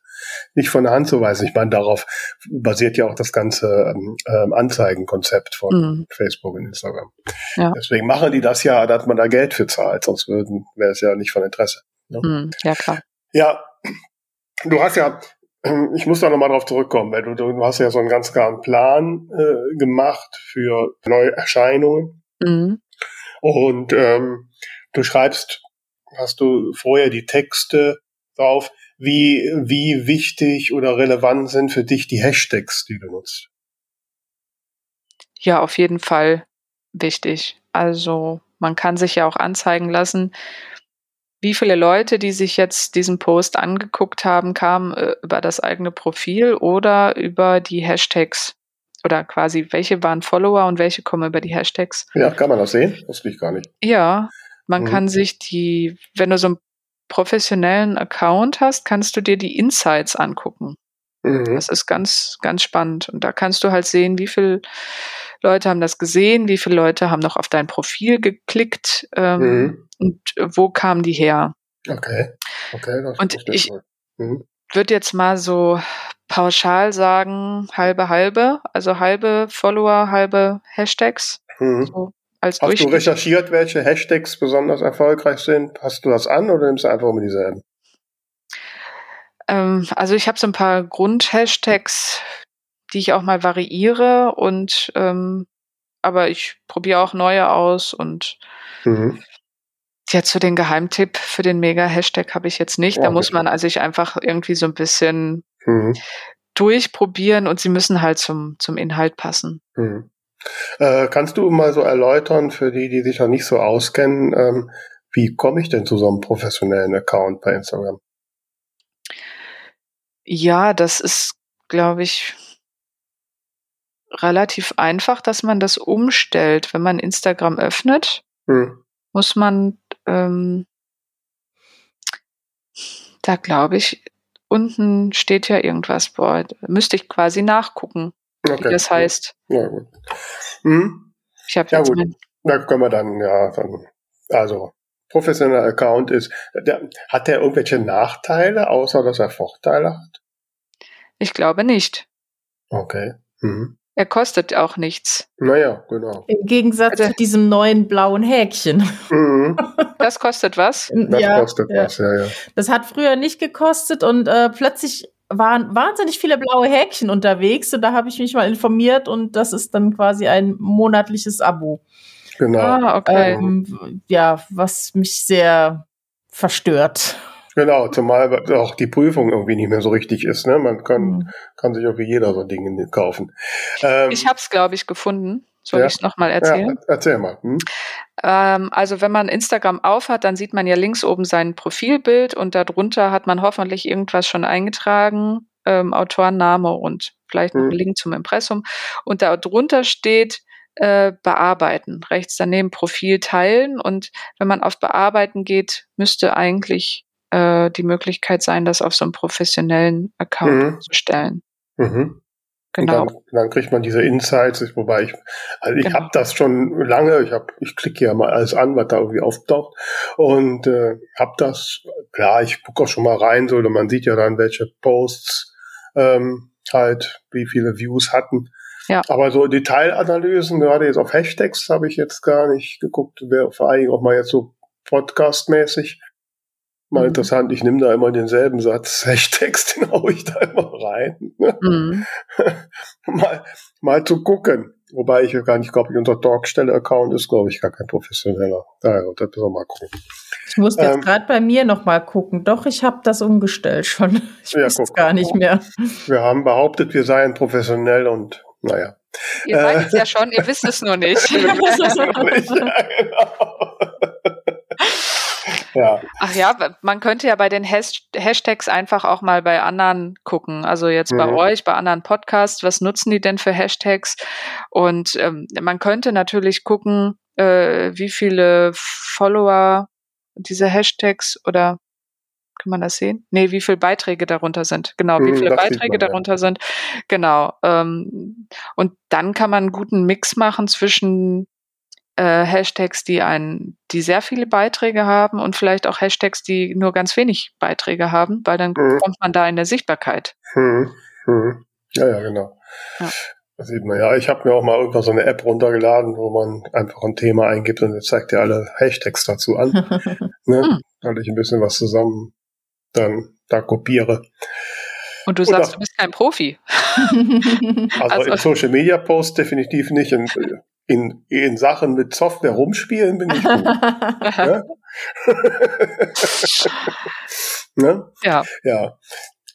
nicht von der Hand zu weisen. Ich meine, darauf basiert ja auch das ganze ähm, ähm, Anzeigenkonzept von mhm. Facebook und Instagram. Ja. Deswegen machen die das ja, dass man da Geld für zahlt, sonst würden wäre es ja nicht von Interesse. Ne? Mhm. Ja, klar. Ja, du hast ja, ich muss da nochmal drauf zurückkommen, weil du, du hast ja so einen ganz klaren Plan äh, gemacht für neue Erscheinungen. Mhm. Und ähm, du schreibst, hast du vorher die Texte drauf, wie, wie wichtig oder relevant sind für dich die Hashtags, die du nutzt? Ja, auf jeden Fall wichtig. Also man kann sich ja auch anzeigen lassen, wie viele Leute, die sich jetzt diesen Post angeguckt haben, kamen äh, über das eigene Profil oder über die Hashtags. Oder quasi, welche waren Follower und welche kommen über die Hashtags. Ja, kann man das sehen? Das ich gar nicht. Ja, man mhm. kann sich die, wenn du so ein professionellen Account hast, kannst du dir die Insights angucken. Mhm. Das ist ganz, ganz spannend. Und da kannst du halt sehen, wie viele Leute haben das gesehen, wie viele Leute haben noch auf dein Profil geklickt ähm, mhm. und wo kamen die her. Okay. okay das und ich mhm. würde jetzt mal so pauschal sagen, halbe halbe, also halbe Follower, halbe Hashtags. Mhm. So als Hast du recherchiert, welche Hashtags besonders erfolgreich sind? Hast du das an oder nimmst du einfach immer dieselben? Ähm, also ich habe so ein paar Grund-Hashtags, die ich auch mal variiere und ähm, aber ich probiere auch neue aus und mhm. Ja, zu den Geheimtipp für den Mega-Hashtag habe ich jetzt nicht. Ja, da muss bitte. man also sich einfach irgendwie so ein bisschen Mhm. durchprobieren und sie müssen halt zum, zum Inhalt passen. Mhm. Äh, kannst du mal so erläutern für die, die sich noch nicht so auskennen, ähm, wie komme ich denn zu so einem professionellen Account bei Instagram? Ja, das ist, glaube ich, relativ einfach, dass man das umstellt. Wenn man Instagram öffnet, Hm. muss man ähm, da glaube ich, unten steht ja irgendwas, boah, müsste ich quasi nachgucken, wie Okay. das heißt. Ja, gut. Hm. Ich habe Ja, jetzt gut. Da können wir dann, ja, dann, also, professioneller Account ist, der, hat der irgendwelche Nachteile, außer dass er Vorteile hat? ich glaube nicht. Okay. Mhm. Er kostet auch nichts. Naja, genau. Im Gegensatz Also- zu diesem neuen blauen Häkchen. Mhm. Das kostet was? Das ja, kostet ja. was, ja, ja. Das hat früher nicht gekostet und äh, plötzlich waren wahnsinnig viele blaue Häkchen unterwegs und da habe ich mich mal informiert und das ist dann quasi ein monatliches Abo. Genau. Ah, okay. Ähm, ja, was mich sehr verstört. Genau, zumal auch die Prüfung irgendwie nicht mehr so richtig ist. Ne? Man kann, Mhm. kann sich irgendwie jeder so Dinge kaufen. Ähm, Ich habe es, glaube ich, gefunden. Soll Ja. ich es nochmal erzählen? Ja, erzähl mal. Hm? Ähm, also wenn man Instagram aufhat, dann sieht man ja links oben sein Profilbild und darunter hat man hoffentlich irgendwas schon eingetragen, ähm, Autorenname und vielleicht noch einen Link zum Impressum. Und da drunter steht äh, bearbeiten, rechts daneben Profil teilen und wenn man auf bearbeiten geht, müsste eigentlich äh, die Möglichkeit sein, das auf so einem professionellen Account Mhm. zu stellen. Mhm. Genau. Und dann, dann kriegt man diese Insights, wobei ich, also ich Genau. habe das schon lange, ich habe, ich klicke ja mal alles an, was da irgendwie auftaucht und äh, habe das, klar, ich gucke auch schon mal rein, so, und man sieht ja dann, welche Posts ähm, halt, wie viele Views hatten. Ja. Aber so Detailanalysen, gerade jetzt auf Hashtags, habe ich jetzt gar nicht geguckt, wäre vor allen Dingen auch mal jetzt so podcastmäßig. Mal Mhm. interessant, ich nehme da immer denselben Satz, Hashtags, den hau ich da immer rein. Ne? Mhm. mal, mal zu gucken. Wobei ich ja gar nicht glaube, unser Talkstelle-Account ist, glaube ich, gar kein professioneller. Daher, das müssen wir mal gucken. Ich muss jetzt Ähm, gerade bei mir noch mal gucken. Doch, ich habe das umgestellt schon. Ich Ja, weiß es gar nicht mehr. Wir haben behauptet, wir seien professionell und naja. Ihr Äh. seid es ja schon, ihr wisst es nur nicht. ja, genau. Ja, Ach ja, man könnte ja bei den Has- Hashtags einfach auch mal bei anderen gucken. Also jetzt bei Mhm. euch, bei anderen Podcasts, was nutzen die denn für Hashtags? Und ähm, man könnte natürlich gucken, äh, wie viele Follower diese Hashtags oder kann man das sehen? Nee, wie viele Beiträge darunter sind. Genau, wie Mhm, viele das Beiträge man, ja. darunter sind. Genau. Ähm, und dann kann man einen guten Mix machen zwischen äh, Hashtags, die einen, die sehr viele Beiträge haben und vielleicht auch Hashtags, die nur ganz wenig Beiträge haben, weil dann Mhm. kommt man da in der Sichtbarkeit. hm, hm. ja, ja, genau. Ja. Das sieht man ja. Ich habe mir auch mal irgendwann so eine App runtergeladen, wo man einfach ein Thema eingibt und zeigt dir alle Hashtags dazu an. Ne? Hm. Weil ich ein bisschen was zusammen dann da kopiere. Und du Oder- sagst, du bist kein Profi. Also, Also- in Social Media Posts definitiv nicht. In, in, in Sachen mit Software rumspielen bin ich gut. ne? ne? Ja. Ja.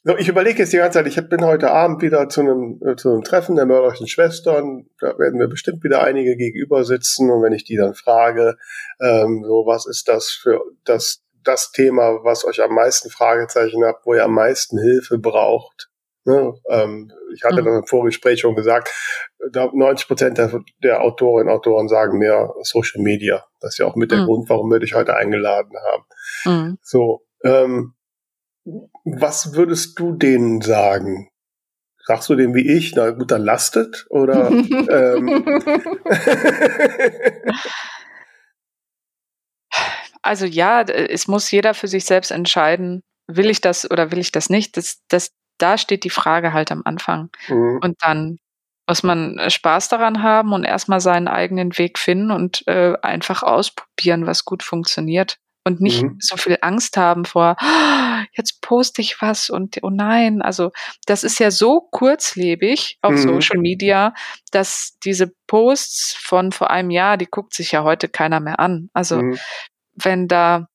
So, ich überlege jetzt die ganze Zeit, ich bin heute Abend wieder zu einem, äh, zu einem Treffen der mörderlichen Schwestern. Da werden mir bestimmt wieder einige gegenüber sitzen. Und wenn ich die dann frage, ähm, so, was ist das für das, das Thema, was euch am meisten Fragezeichen habt, wo ihr am meisten Hilfe braucht? Ne? Ähm, ich hatte Mhm. das im Vorgespräch schon gesagt, da 90 Prozent der, der Autorinnen und Autoren sagen mir Social Media. Das ist ja auch mit der Mhm. Grund, warum wir dich heute eingeladen haben. Mhm. So, ähm, was würdest du denen sagen? Sagst du dem wie ich, na gut, dann lastet? Oder ähm, Also ja, es muss jeder für sich selbst entscheiden, will ich das oder will ich das nicht. Das, das, da steht die Frage halt am Anfang. Mhm. Und dann muss man äh, Spaß daran haben und erstmal seinen eigenen Weg finden und äh, einfach ausprobieren, was gut funktioniert. Und nicht Mhm. so viel Angst haben vor, "Ah, jetzt poste ich was und oh nein. Also das ist ja so kurzlebig auf Mhm. Social Media, dass diese Posts von vor einem Jahr, die guckt sich ja heute keiner mehr an. Also Mhm. wenn da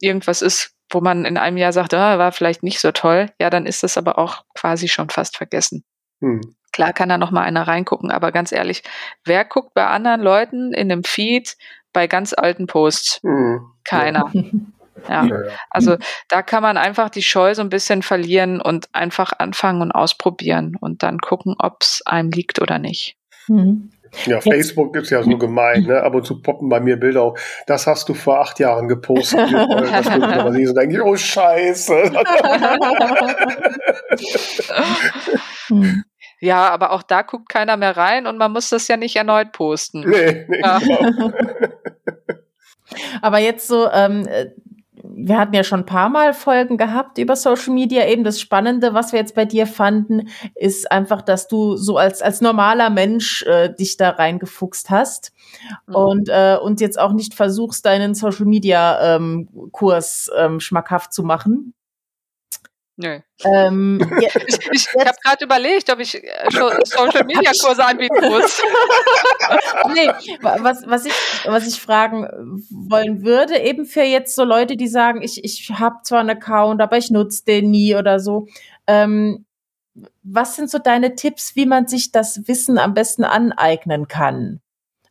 irgendwas ist, wo man in einem Jahr sagt, ah, war vielleicht nicht so toll, ja, dann ist das aber auch quasi schon fast vergessen. Hm. Klar kann da noch mal einer reingucken, aber ganz ehrlich, wer guckt bei anderen Leuten in einem Feed bei ganz alten Posts? Hm. Keiner. Ja. ja. Also da kann man einfach die Scheu so ein bisschen verlieren und einfach anfangen und ausprobieren und dann gucken, ob es einem liegt oder nicht. Mhm. Ja, Facebook ist ja so gemein, ne? Ab und zu poppen bei mir Bilder auf. Das hast du vor acht Jahren gepostet. das aber so denke ich, oh Scheiße. ja, aber auch da guckt keiner mehr rein und man muss das ja nicht erneut posten. Nee, nee, ja. genau. Aber jetzt so, ähm, wir hatten ja schon ein paar Mal Folgen gehabt über Social Media. Eben das Spannende, was wir jetzt bei dir fanden, ist einfach, dass du so als, als normaler Mensch äh, dich da reingefuchst hast mhm. und, äh, und jetzt auch nicht versuchst, deinen Social Media ähm, Kurs ähm, schmackhaft zu machen. Nö. Ähm, ja, ich ich habe gerade überlegt, ob ich äh, Social Media Kurse anbieten muss. nee, was, was, ich, was ich fragen wollen würde, eben für jetzt so Leute, die sagen, ich, ich habe zwar einen Account, aber ich nutze den nie oder so. Ähm, was sind so deine Tipps, wie man sich das Wissen am besten aneignen kann?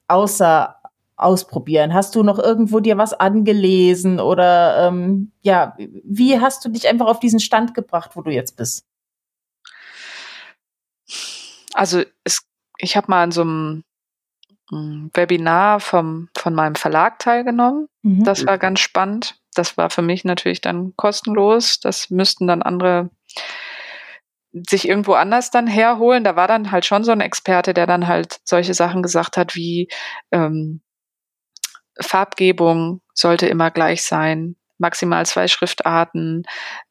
Außer ausprobieren? Hast du noch irgendwo dir was angelesen oder ähm, ja, wie hast du dich einfach auf diesen Stand gebracht, wo du jetzt bist? Also es, ich habe mal an so einem hm, Webinar vom, von meinem Verlag teilgenommen. Mhm. Das war ganz spannend. Das war für mich natürlich dann kostenlos. Das müssten dann andere sich irgendwo anders dann herholen. Da war dann halt schon so ein Experte, der dann halt solche Sachen gesagt hat wie, ähm, Farbgebung sollte immer gleich sein, maximal zwei Schriftarten,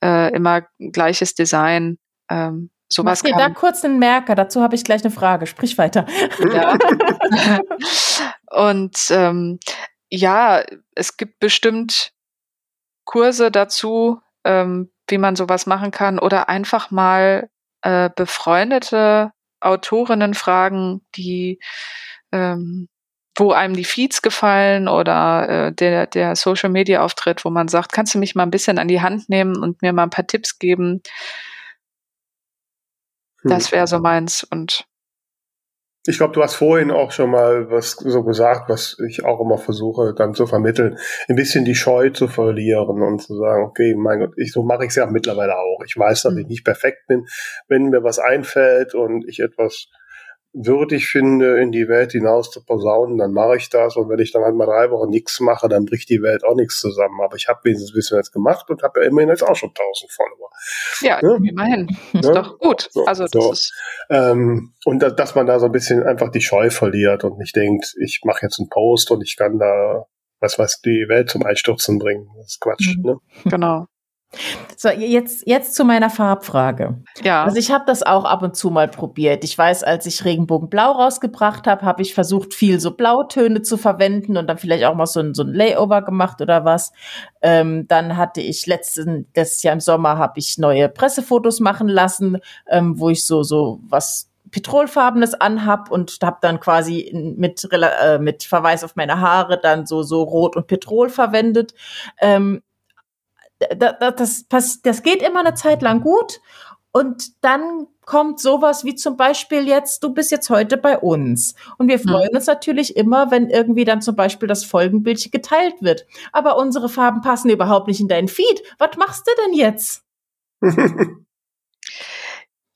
äh, immer gleiches Design. Ähm, sowas Mach dir da kurz einen Merker, dazu habe ich gleich eine Frage. Sprich weiter. Ja. Und ähm, ja, es gibt bestimmt Kurse dazu, ähm, wie man sowas machen kann oder einfach mal äh, befreundete Autorinnen fragen, die ähm, wo einem die Feeds gefallen oder äh, der, der Social Media Auftritt, wo man sagt, kannst du mich mal ein bisschen an die Hand nehmen und mir mal ein paar Tipps geben? Hm. Das wäre so meins und ich glaube, du hast vorhin auch schon mal was so gesagt, was ich auch immer versuche dann zu vermitteln, ein bisschen die Scheu zu verlieren und zu sagen, okay, mein Gott, ich, so mache ich es ja mittlerweile auch. Ich weiß, dass hm. ich nicht perfekt bin. Wenn mir was einfällt und ich etwas würdig finde, in die Welt hinaus zu posaunen, dann mache ich das. Und wenn ich dann halt mal drei Wochen nichts mache, dann bricht die Welt auch nichts zusammen. Aber ich habe wenigstens ein bisschen jetzt gemacht und habe ja immerhin jetzt auch schon 1000 Follower. Ja, ja? immerhin. Ist ja? doch gut. So, also das so. ist ähm, und da, dass man da so ein bisschen einfach die Scheu verliert und nicht denkt, ich mache jetzt einen Post und ich kann da was weiß die Welt zum Einstürzen bringen. Das ist Quatsch. Mhm. Ne? Genau. So, jetzt, jetzt zu meiner Farbfrage. Ja. Also ich habe das auch ab und zu mal probiert. Ich weiß, als ich Regenbogenblau rausgebracht habe, habe ich versucht, viel so Blautöne zu verwenden und dann vielleicht auch mal so ein, so ein Layover gemacht oder was. Ähm, dann hatte ich letzten, letztes Jahr im Sommer habe ich neue Pressefotos machen lassen, ähm, wo ich so, so was Petrolfarbenes anhab und habe dann quasi mit, äh, mit Verweis auf meine Haare dann so, so Rot und Petrol verwendet. Ähm, das, das, das geht immer eine Zeit lang gut und dann kommt sowas wie zum Beispiel jetzt, du bist jetzt heute bei uns. Und wir freuen mhm. uns natürlich immer, wenn irgendwie dann zum Beispiel das Folgenbild geteilt wird. Aber unsere Farben passen überhaupt nicht in deinen Feed. Was machst du denn jetzt?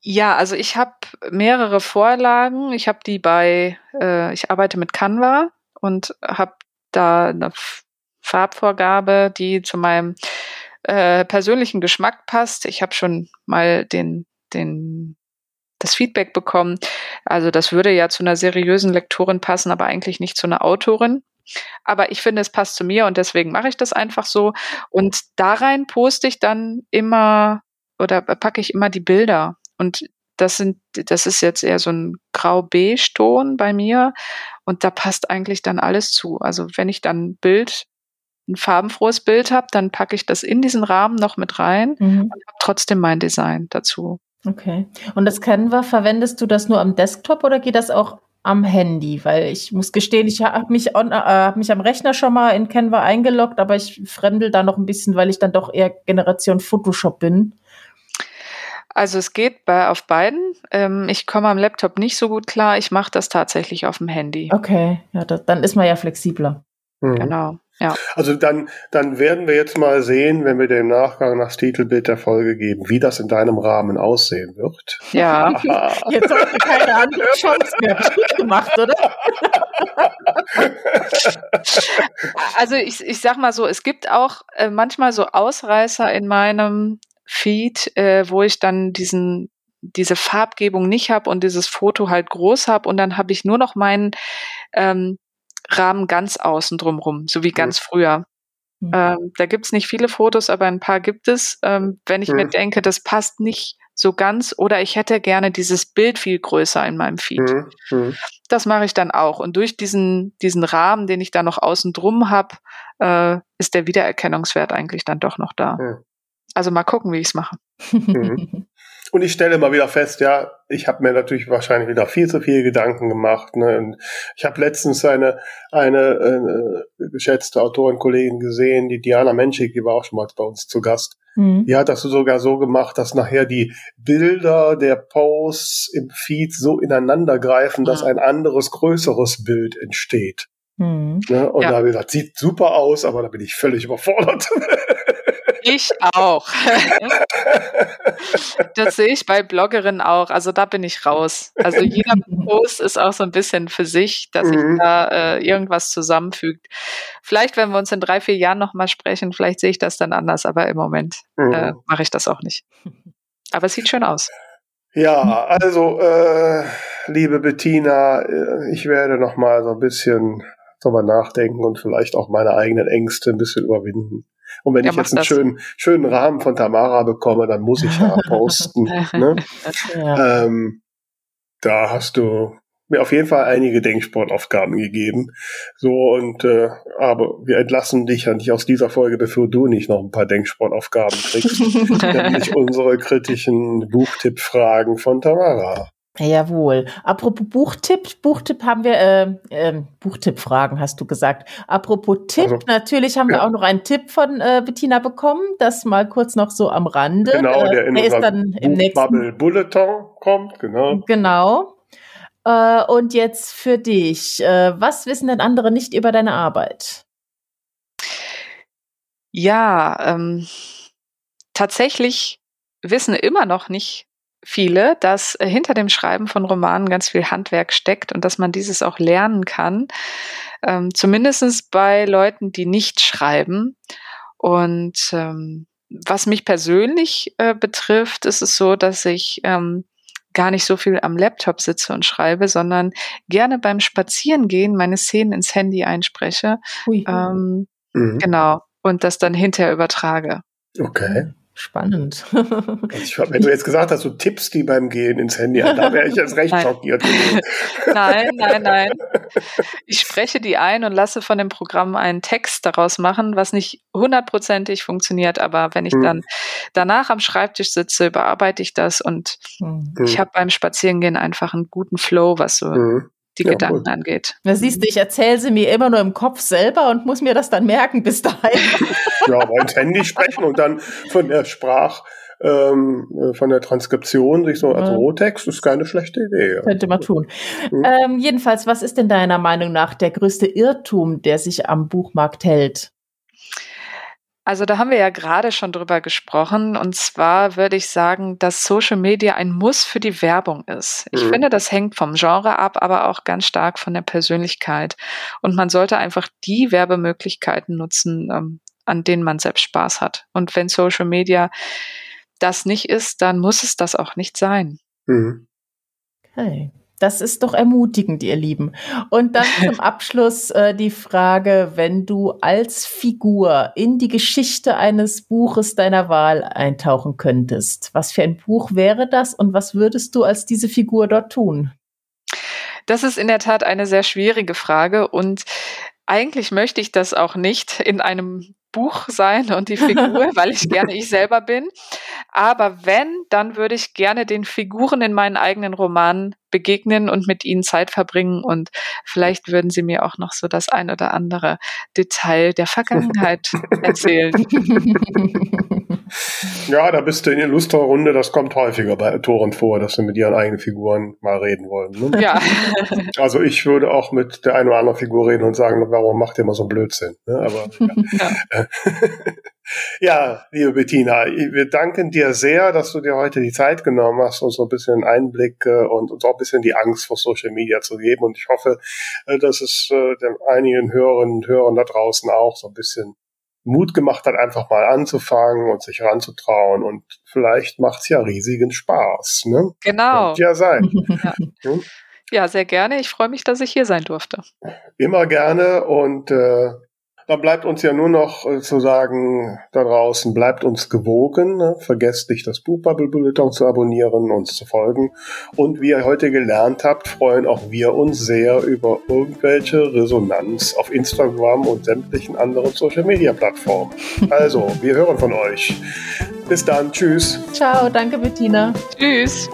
ja, also ich habe mehrere Vorlagen. Ich habe die bei, äh, ich arbeite mit Canva und habe da eine Farbvorgabe, die zu meinem äh, persönlichen Geschmack passt. Ich habe schon mal den, den, das Feedback bekommen. Also das würde ja zu einer seriösen Lektorin passen, aber eigentlich nicht zu einer Autorin. Aber ich finde, es passt zu mir und deswegen mache ich das einfach so. Und da rein poste ich dann immer oder packe ich immer die Bilder. Und das sind, das ist jetzt eher so ein grau-beige-Ton bei mir. Und da passt eigentlich dann alles zu. Also wenn ich dann ein Bild ein farbenfrohes Bild habe, dann packe ich das in diesen Rahmen noch mit rein mhm. und habe trotzdem mein Design dazu. Okay. Und das Canva, verwendest du das nur am Desktop oder geht das auch am Handy, weil ich muss gestehen, ich habe mich, on, äh, hab mich am Rechner schon mal in Canva eingeloggt, aber ich fremdel da noch ein bisschen, weil ich dann doch eher Generation Photoshop bin. Also es geht bei, auf beiden. Ähm, ich komme am Laptop nicht so gut klar. Ich mache das tatsächlich auf dem Handy. Okay, ja, das, dann ist man ja flexibler. Mhm. Genau. Ja. Also dann, dann werden wir jetzt mal sehen, wenn wir dem Nachgang nach Titelbild der Folge geben, wie das in deinem Rahmen aussehen wird. Ja. jetzt hast du keine andere Chance mehr. Gemacht, oder? also ich, ich sag mal so, es gibt auch äh, manchmal so Ausreißer in meinem Feed, äh, wo ich dann diesen diese Farbgebung nicht habe und dieses Foto halt groß habe und dann habe ich nur noch meinen ähm, Rahmen ganz außen drumrum, so wie ganz mhm. früher. Mhm. Ähm, da gibt's nicht viele Fotos, aber ein paar gibt es. Ähm, wenn ich mhm. mir denke, das passt nicht so ganz oder ich hätte gerne dieses Bild viel größer in meinem Feed. Mhm. mhm. Das mache ich dann auch. Und durch diesen, diesen Rahmen, den ich da noch außen drum habe, äh, ist der Wiedererkennungswert eigentlich dann doch noch da. Also mal gucken, wie ich es mache. Mhm. Und ich stelle mal wieder fest, ja, ich habe mir natürlich wahrscheinlich wieder viel zu viel Gedanken gemacht. Ne? Und ich habe letztens eine, eine äh, geschätzte Autorenkollegin gesehen, die Diana Menschik, die war auch schon mal bei uns zu Gast. Mhm. Die hat das sogar so gemacht, dass nachher die Bilder der Posts im Feed so ineinander greifen, dass ein anderes, größeres Bild entsteht. Mhm. Ne? Und ja. da habe ich gesagt, sieht super aus, aber da bin ich völlig überfordert. Ich auch. das sehe ich bei Bloggerinnen auch. Also da bin ich raus. Also jeder Post ist auch so ein bisschen für sich, dass mhm. sich da äh, irgendwas zusammenfügt. Vielleicht, wenn wir uns in drei, vier Jahren nochmal sprechen, vielleicht sehe ich das dann anders, aber im Moment mhm. äh, mache ich das auch nicht. Aber es sieht schön aus. Ja, also äh, liebe Bettina, äh, ich werde noch mal so ein bisschen drüber nachdenken und vielleicht auch meine eigenen Ängste ein bisschen überwinden. Und wenn ja, ich jetzt einen schönen, schönen Rahmen von Tamara bekomme, dann muss ich ja posten. ne? ja. Ähm, da hast du mir auf jeden Fall einige Denksportaufgaben gegeben. So und äh, aber wir entlassen dich ja nicht aus dieser Folge, bevor du nicht noch ein paar Denksportaufgaben kriegst, nämlich unsere kritischen Buchtippfragen von Tamara. Jawohl. Apropos Buchtipp, Buchtipp haben wir, äh, äh, Buchtipp-Fragen hast du gesagt. Apropos Tipp, also, natürlich haben ja. wir auch noch einen Tipp von äh, Bettina bekommen, das mal kurz noch so am Rande. Genau, der in der ist dann im nächsten Bulletin kommt, genau. Genau. Äh, und jetzt für dich, äh, was wissen denn andere nicht über deine Arbeit? Ja, ähm, tatsächlich wissen immer noch nicht viele, dass äh, hinter dem Schreiben von Romanen ganz viel Handwerk steckt und dass man dieses auch lernen kann. Ähm, Zumindest bei Leuten, die nicht schreiben. Und ähm, was mich persönlich äh, betrifft, ist es so, dass ich ähm, gar nicht so viel am Laptop sitze und schreibe, sondern gerne beim Spazierengehen meine Szenen ins Handy einspreche. Ähm, mhm. Genau. Und das dann hinterher übertrage. Okay. Spannend. wenn du jetzt gesagt hast, du tippst die beim Gehen ins Handy an, da wäre ich jetzt recht schockiert. nein, nein, nein. Ich spreche die ein und lasse von dem Programm einen Text daraus machen, was nicht hundertprozentig funktioniert, aber wenn ich hm. dann danach am Schreibtisch sitze, überarbeite ich das und hm. ich habe beim Spazierengehen einfach einen guten Flow, was so hm die ja, Gedanken cool. angeht. Da siehst du, ich erzähle sie mir immer nur im Kopf selber und muss mir das dann merken bis dahin. ja, aber ins Handy sprechen und dann von der Sprach, ähm, von der Transkription sich so als Rohtext ist keine schlechte Idee. Ja. Könnte man tun. Mhm. Ähm, jedenfalls, was ist denn deiner Meinung nach der größte Irrtum, der sich am Buchmarkt hält? Also da haben wir ja gerade schon drüber gesprochen. Und zwar würde ich sagen, dass Social Media ein Muss für die Werbung ist. Ich mhm. finde, das hängt vom Genre ab, aber auch ganz stark von der Persönlichkeit. Und man sollte einfach die Werbemöglichkeiten nutzen, ähm, an denen man selbst Spaß hat. Und wenn Social Media das nicht ist, dann muss es das auch nicht sein. Mhm. Okay. Das ist doch ermutigend, ihr Lieben. Und dann zum Abschluss äh, die Frage, wenn du als Figur in die Geschichte eines Buches deiner Wahl eintauchen könntest, was für ein Buch wäre das und was würdest du als diese Figur dort tun? Das ist in der Tat eine sehr schwierige Frage und eigentlich möchte ich das auch nicht in einem Buch sein und die Figur, weil ich gerne ich selber bin. Aber wenn, dann würde ich gerne den Figuren in meinen eigenen Romanen begegnen und mit ihnen Zeit verbringen und vielleicht würden sie mir auch noch so das ein oder andere Detail der Vergangenheit erzählen. Ja, da bist du in der Illustra-Runde, das kommt häufiger bei Autoren vor, dass sie mit ihren eigenen Figuren mal reden wollen. Ne? Ja. Also ich würde auch mit der einen oder anderen Figur reden und sagen, warum macht ihr immer so Blödsinn? Ne? Aber ja. ja, liebe Bettina, wir danken dir sehr, dass du dir heute die Zeit genommen hast, uns so ein bisschen Einblick und uns auch ein bisschen die Angst vor Social Media zu geben. Und ich hoffe, äh, dass es äh, den einigen Hörerinnen und Hörern da draußen auch so ein bisschen Mut gemacht hat, einfach mal anzufangen und sich ranzutrauen. Und vielleicht macht's ja riesigen Spaß. Ne? Genau. Könnte ja sein. Ja. Hm? ja, sehr gerne. Ich freue mich, dass ich hier sein durfte. Immer gerne und äh, dann bleibt uns ja nur noch äh, zu sagen, da draußen, bleibt uns gewogen. Ne? Vergesst nicht, das Buchbubble Bulletin zu abonnieren, uns zu folgen. Und wie ihr heute gelernt habt, freuen auch wir uns sehr über irgendwelche Resonanz auf Instagram und sämtlichen anderen Social Media Plattformen. Also, wir hören von euch. Bis dann. Tschüss. Ciao. Danke, Bettina. Tschüss.